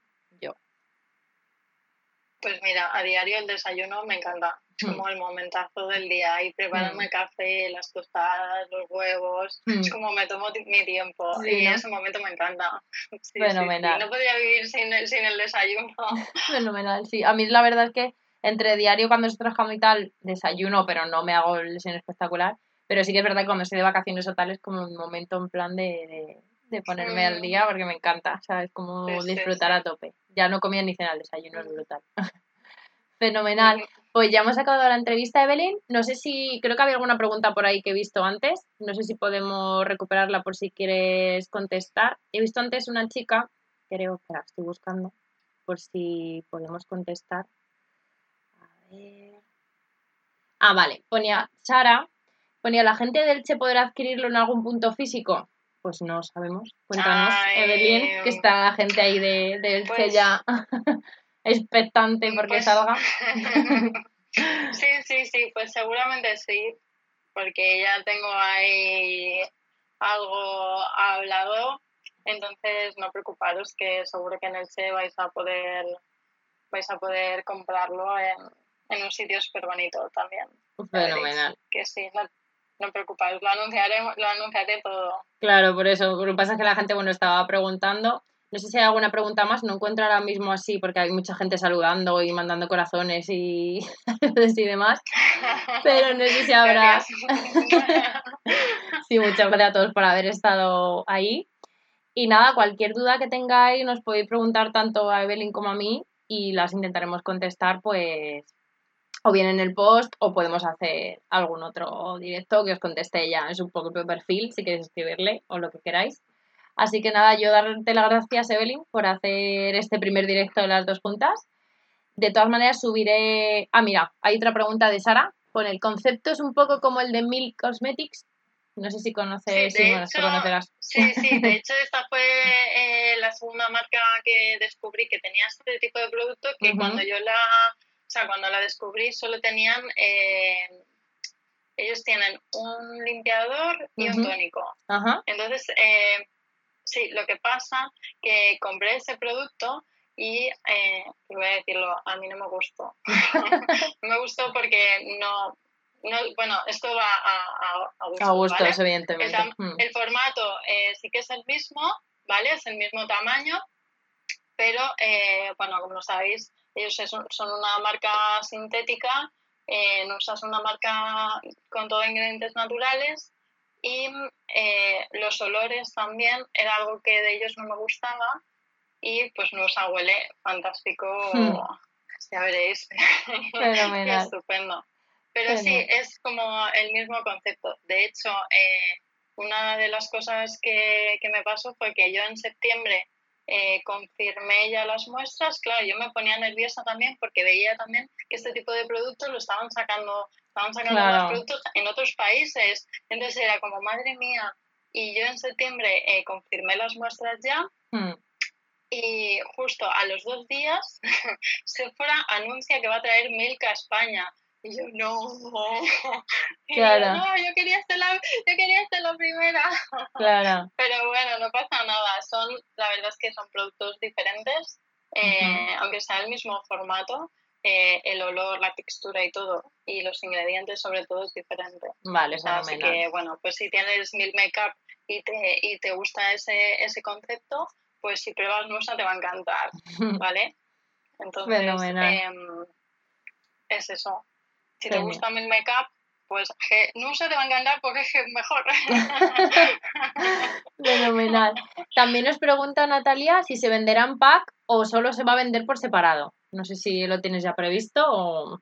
[SPEAKER 3] Pues mira, a diario el desayuno me encanta. Es
[SPEAKER 2] Mm.
[SPEAKER 3] como el momentazo del día y prepararme el café, las tostadas, los huevos.
[SPEAKER 2] Mm.
[SPEAKER 3] Es como me tomo mi tiempo
[SPEAKER 2] Sí,
[SPEAKER 3] y
[SPEAKER 2] ¿no?
[SPEAKER 3] ese momento me encanta. Sí.
[SPEAKER 2] Fenomenal.
[SPEAKER 3] No podría vivir sin el, sin el desayuno.
[SPEAKER 2] Fenomenal, sí. A mí la verdad es que entre diario cuando estoy trabajando y tal, desayuno, pero no me hago el desayuno espectacular. Pero sí que es verdad que cuando estoy de vacaciones o tal es como un momento en plan de, de, de ponerme al día porque me encanta, ¿sabes? Como
[SPEAKER 3] Sí, sí,
[SPEAKER 2] disfrutar
[SPEAKER 3] sí.
[SPEAKER 2] a tope. Ya no comía ni cena, el desayuno es brutal. Fenomenal. Pues ya hemos acabado la entrevista, Evelyn. No sé si, creo que había alguna pregunta por ahí que he visto antes. No sé si podemos recuperarla por si quieres contestar. He visto antes una chica, creo que la estoy buscando, por si podemos contestar. A ver. Ah, vale. Ponía Sara, ponía, ¿la gente del Che podrá adquirirlo en algún punto físico? Pues no sabemos. Cuéntanos,
[SPEAKER 3] Ay,
[SPEAKER 2] Evelyn, que está la gente ahí de, del Che
[SPEAKER 3] pues-
[SPEAKER 2] ya expectante porque
[SPEAKER 3] Pues-
[SPEAKER 2] salga.
[SPEAKER 3] sí, sí, sí, pues seguramente sí, porque ya tengo ahí algo hablado, entonces no preocuparos que seguro que en el CE vais a poder vais a poder comprarlo en, en un sitio súper bonito también. ya.
[SPEAKER 2] Fenomenal.
[SPEAKER 3] Que sí, no, no preocupáis, lo anunciaré, lo anunciaré todo.
[SPEAKER 2] Claro, por eso. Lo que pasa es que la gente, bueno, estaba preguntando. No sé si hay alguna pregunta más, no encuentro ahora mismo así, porque hay mucha gente saludando y mandando corazones y, y demás. Pero no sé si habrá. Sí, muchas gracias a todos por haber estado ahí. Y nada, cualquier duda que tengáis nos podéis preguntar tanto a Evelyn como a mí y las intentaremos contestar pues o bien en el post o podemos hacer algún otro directo que os conteste ella en su propio perfil si queréis escribirle o lo que queráis. Así que nada, yo darte las gracias Evelyn por hacer este primer directo de las dos juntas. De todas maneras subiré... Ah, mira, hay otra pregunta de Sara. Con el concepto es un poco como el de Milk Cosmetics. No sé si conoces,
[SPEAKER 3] Sí,
[SPEAKER 2] si si
[SPEAKER 3] hecho,
[SPEAKER 2] conocerás.
[SPEAKER 3] Sí, sí, de hecho esta fue eh, la segunda marca que descubrí que tenía este tipo de producto que cuando yo la, o sea, cuando la descubrí solo tenían, eh, ellos tienen un limpiador y un tónico.
[SPEAKER 2] Ajá.
[SPEAKER 3] Entonces, eh, sí, lo que pasa que compré ese producto y, eh, voy a decirlo, a mí no me gustó. no me gustó porque no, no bueno, esto va a, a, a gustos,
[SPEAKER 2] A gustos,
[SPEAKER 3] ¿vale?
[SPEAKER 2] Evidentemente. Mm.
[SPEAKER 3] el formato eh, sí que es el mismo, ¿vale? Es el mismo tamaño, pero eh, bueno, como sabéis, ellos es son una marca sintética, eh, no usas una marca con todo ingredientes naturales y eh, los olores también era algo que de ellos no me gustaba y pues Nusa huele fantástico,
[SPEAKER 2] Hmm.
[SPEAKER 3] ya veréis, estupendo. Pero sí, es como el mismo concepto. De hecho, eh, una de las cosas que, que me pasó fue que yo en septiembre eh, confirmé ya las muestras. Claro, yo me ponía nerviosa también porque veía también que este tipo de productos lo estaban sacando, estaban sacando
[SPEAKER 2] Claro.
[SPEAKER 3] más productos en otros países. Entonces era como, madre mía. Y yo en septiembre eh, confirmé las muestras ya
[SPEAKER 2] Mm.
[SPEAKER 3] y justo a los dos días Sephora anuncia que va a traer Milk a España. Y yo, no. Y yo,
[SPEAKER 2] Claro.
[SPEAKER 3] no, yo quería, ser la, yo quería ser la primera.
[SPEAKER 2] Claro.
[SPEAKER 3] Pero bueno, no pasa nada. Son, la verdad es que son productos diferentes, eh, aunque sea el mismo formato. eh, el olor, la textura y todo, y los ingredientes sobre todo es diferente.
[SPEAKER 2] Vale,
[SPEAKER 3] O sea, así que, bueno, pues si tienes Milk Makeup y te, y te gusta ese, ese concepto, pues si pruebas Nusa te va a encantar, ¿vale? Entonces, em, es eso. Si te gusta Milk Makeup, pues Nusa te va a encantar porque es mejor.
[SPEAKER 2] Fenomenal. También nos pregunta Natalia si se venderá en pack o solo se va a vender por separado. No sé si lo tienes ya previsto o...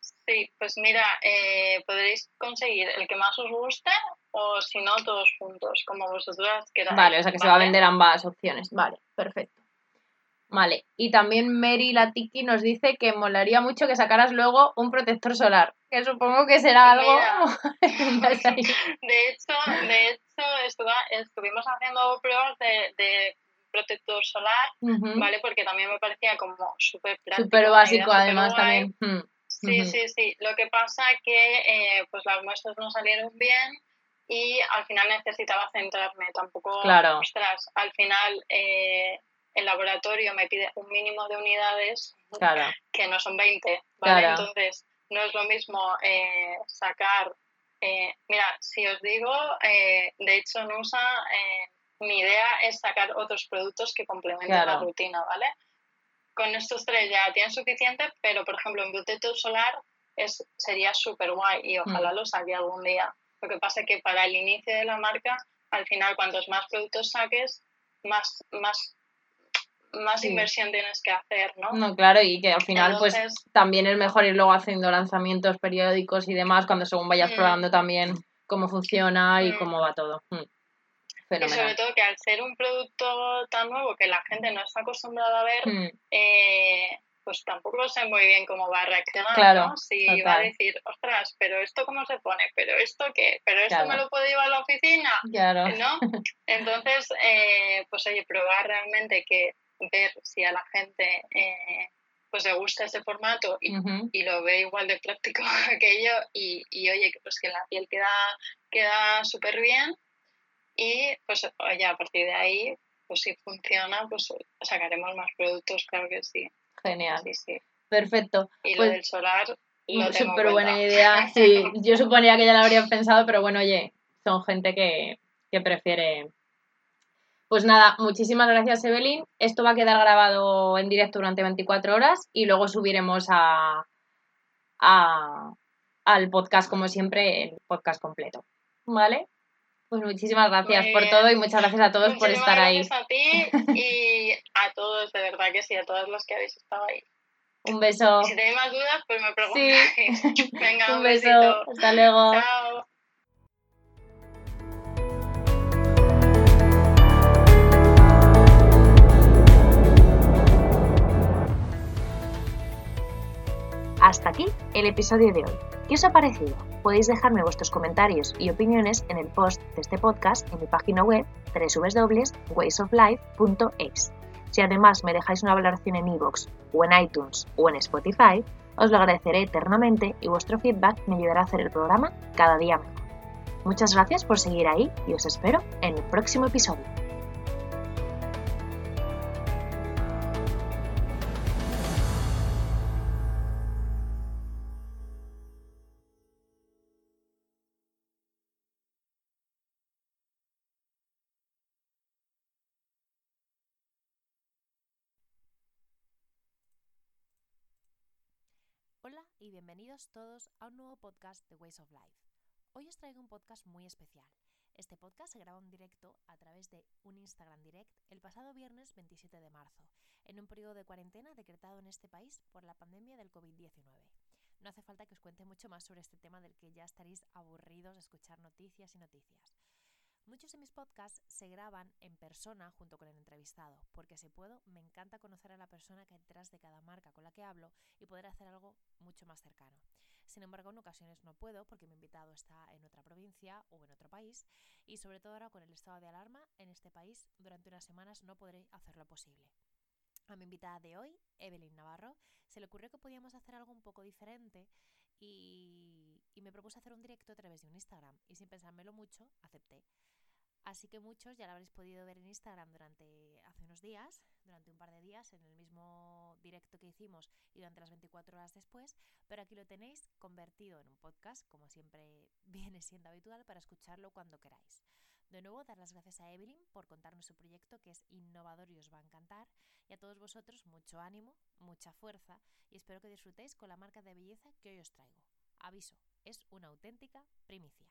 [SPEAKER 3] sí, pues mira, eh, podréis conseguir el que más os guste o si no, todos juntos, como vosotras queráis.
[SPEAKER 2] Vale, o sea que se va a vender ambas opciones. Vale, perfecto. Vale, y también Mary la Tiki nos dice que molaría mucho que sacaras luego un protector solar, que supongo que será algo...
[SPEAKER 3] De hecho, de hecho estuva- estuvimos haciendo pruebas de, de protector solar. ¿vale? Porque también me parecía como súper práctico.
[SPEAKER 2] Súper básico además también. Mm.
[SPEAKER 3] Sí, sí, sí. Lo que pasa que eh, pues las muestras no salieron bien y al final necesitaba centrarme. Tampoco,
[SPEAKER 2] Claro.
[SPEAKER 3] ostras, al final eh, el laboratorio me pide un mínimo de unidades que no son 20, ¿vale? Entonces, no es lo mismo eh, sacar... Eh, mira, si os digo, eh, de hecho, en USA, mi idea es sacar otros productos que complementen la rutina, ¿vale? Con estos tres ya tienen suficiente, pero, por ejemplo, en protector solar es, sería súper guay y ojalá mm. lo saque algún día. Lo que pasa es que para el inicio de la marca, al final, cuantos más productos saques, más, más más inversión tienes que hacer, ¿no?
[SPEAKER 2] No, claro, y que al final pues también es mejor ir luego haciendo lanzamientos periódicos y demás cuando según vayas mm. probando también cómo funciona y mm. cómo va todo.
[SPEAKER 3] Y sobre todo que al ser un producto tan nuevo que la gente no está acostumbrada a ver, eh, pues tampoco sé muy bien cómo va a reaccionar, claro, ¿no? Si va a decir, ostras, pero esto cómo se pone, pero esto qué, pero esto me lo puedo llevar a la oficina, claro. ¿no? Entonces, eh, pues oye, probar realmente que ver si a la gente eh, pues le gusta ese formato y, y, lo ve igual de práctico que yo y, y oye, pues que la piel queda, queda súper bien y pues oye, a partir de ahí, pues si funciona, pues sacaremos más productos, claro que sí.
[SPEAKER 2] Genial. Sí, sí. Perfecto.
[SPEAKER 3] Y lo pues del solar.
[SPEAKER 2] Súper buena idea. Sí, yo suponía que ya lo habrían pensado, pero bueno, oye, son gente que, prefiere. Pues nada, muchísimas gracias, Evelyn. Esto va a quedar grabado en directo durante 24 horas y luego subiremos a, a al podcast, como siempre, el podcast completo. ¿Vale? Pues muchísimas gracias por todo y muchas gracias a todos por estar ahí.
[SPEAKER 3] Gracias a ti y a todos, de verdad que sí, a todos los que habéis estado ahí.
[SPEAKER 2] Un beso.
[SPEAKER 3] si tenéis más dudas, pues me preguntáis. Sí. Venga,
[SPEAKER 2] un, beso. Hasta luego.
[SPEAKER 3] Chao.
[SPEAKER 1] Hasta aquí el episodio de hoy. ¿Qué os ha parecido? Podéis dejarme vuestros comentarios y opiniones en el post de este podcast en mi página web www.waysoflife.es. Si además me dejáis una valoración en iVoox o en iTunes o en Spotify, os lo agradeceré eternamente y vuestro feedback me ayudará a hacer el programa cada día mejor. Muchas gracias por seguir ahí y os espero en el próximo episodio. Y bienvenidos todos a un nuevo podcast de Ways of Life. Hoy os traigo un podcast muy especial. Este podcast se graba en directo a través de un Instagram Direct el pasado viernes 27 de marzo, en un periodo de cuarentena decretado en este país por la pandemia del COVID-19. No hace falta que os cuente mucho más sobre este tema del que ya estaréis aburridos de escuchar noticias y noticias. Muchos de mis podcasts se graban en persona junto con el entrevistado, porque si puedo, me encanta conocer a la persona que hay detrás de cada marca con la que hablo y poder hacer algo mucho más cercano. Sin embargo, en ocasiones no puedo porque mi invitado está en otra provincia o en otro país y sobre todo ahora con el estado de alarma en este país durante unas semanas no podré hacerlo posible. A mi invitada de hoy, Evelyn Navarro, se le ocurrió que podíamos hacer algo un poco diferente y, y me propuso hacer un directo a través de un Instagram y sin pensármelo mucho, acepté. Así que muchos ya lo habréis podido ver en Instagram durante hace unos días, durante un par de días, en el mismo directo que hicimos y durante las 24 horas después, pero aquí lo tenéis convertido en un podcast, como siempre viene siendo habitual, para escucharlo cuando queráis. De nuevo, dar las gracias a Evelyn por contarnos su proyecto que es innovador y os va a encantar, y a todos vosotros mucho ánimo, mucha fuerza, y espero que disfrutéis con la marca de belleza que hoy os traigo. Aviso, es una auténtica primicia.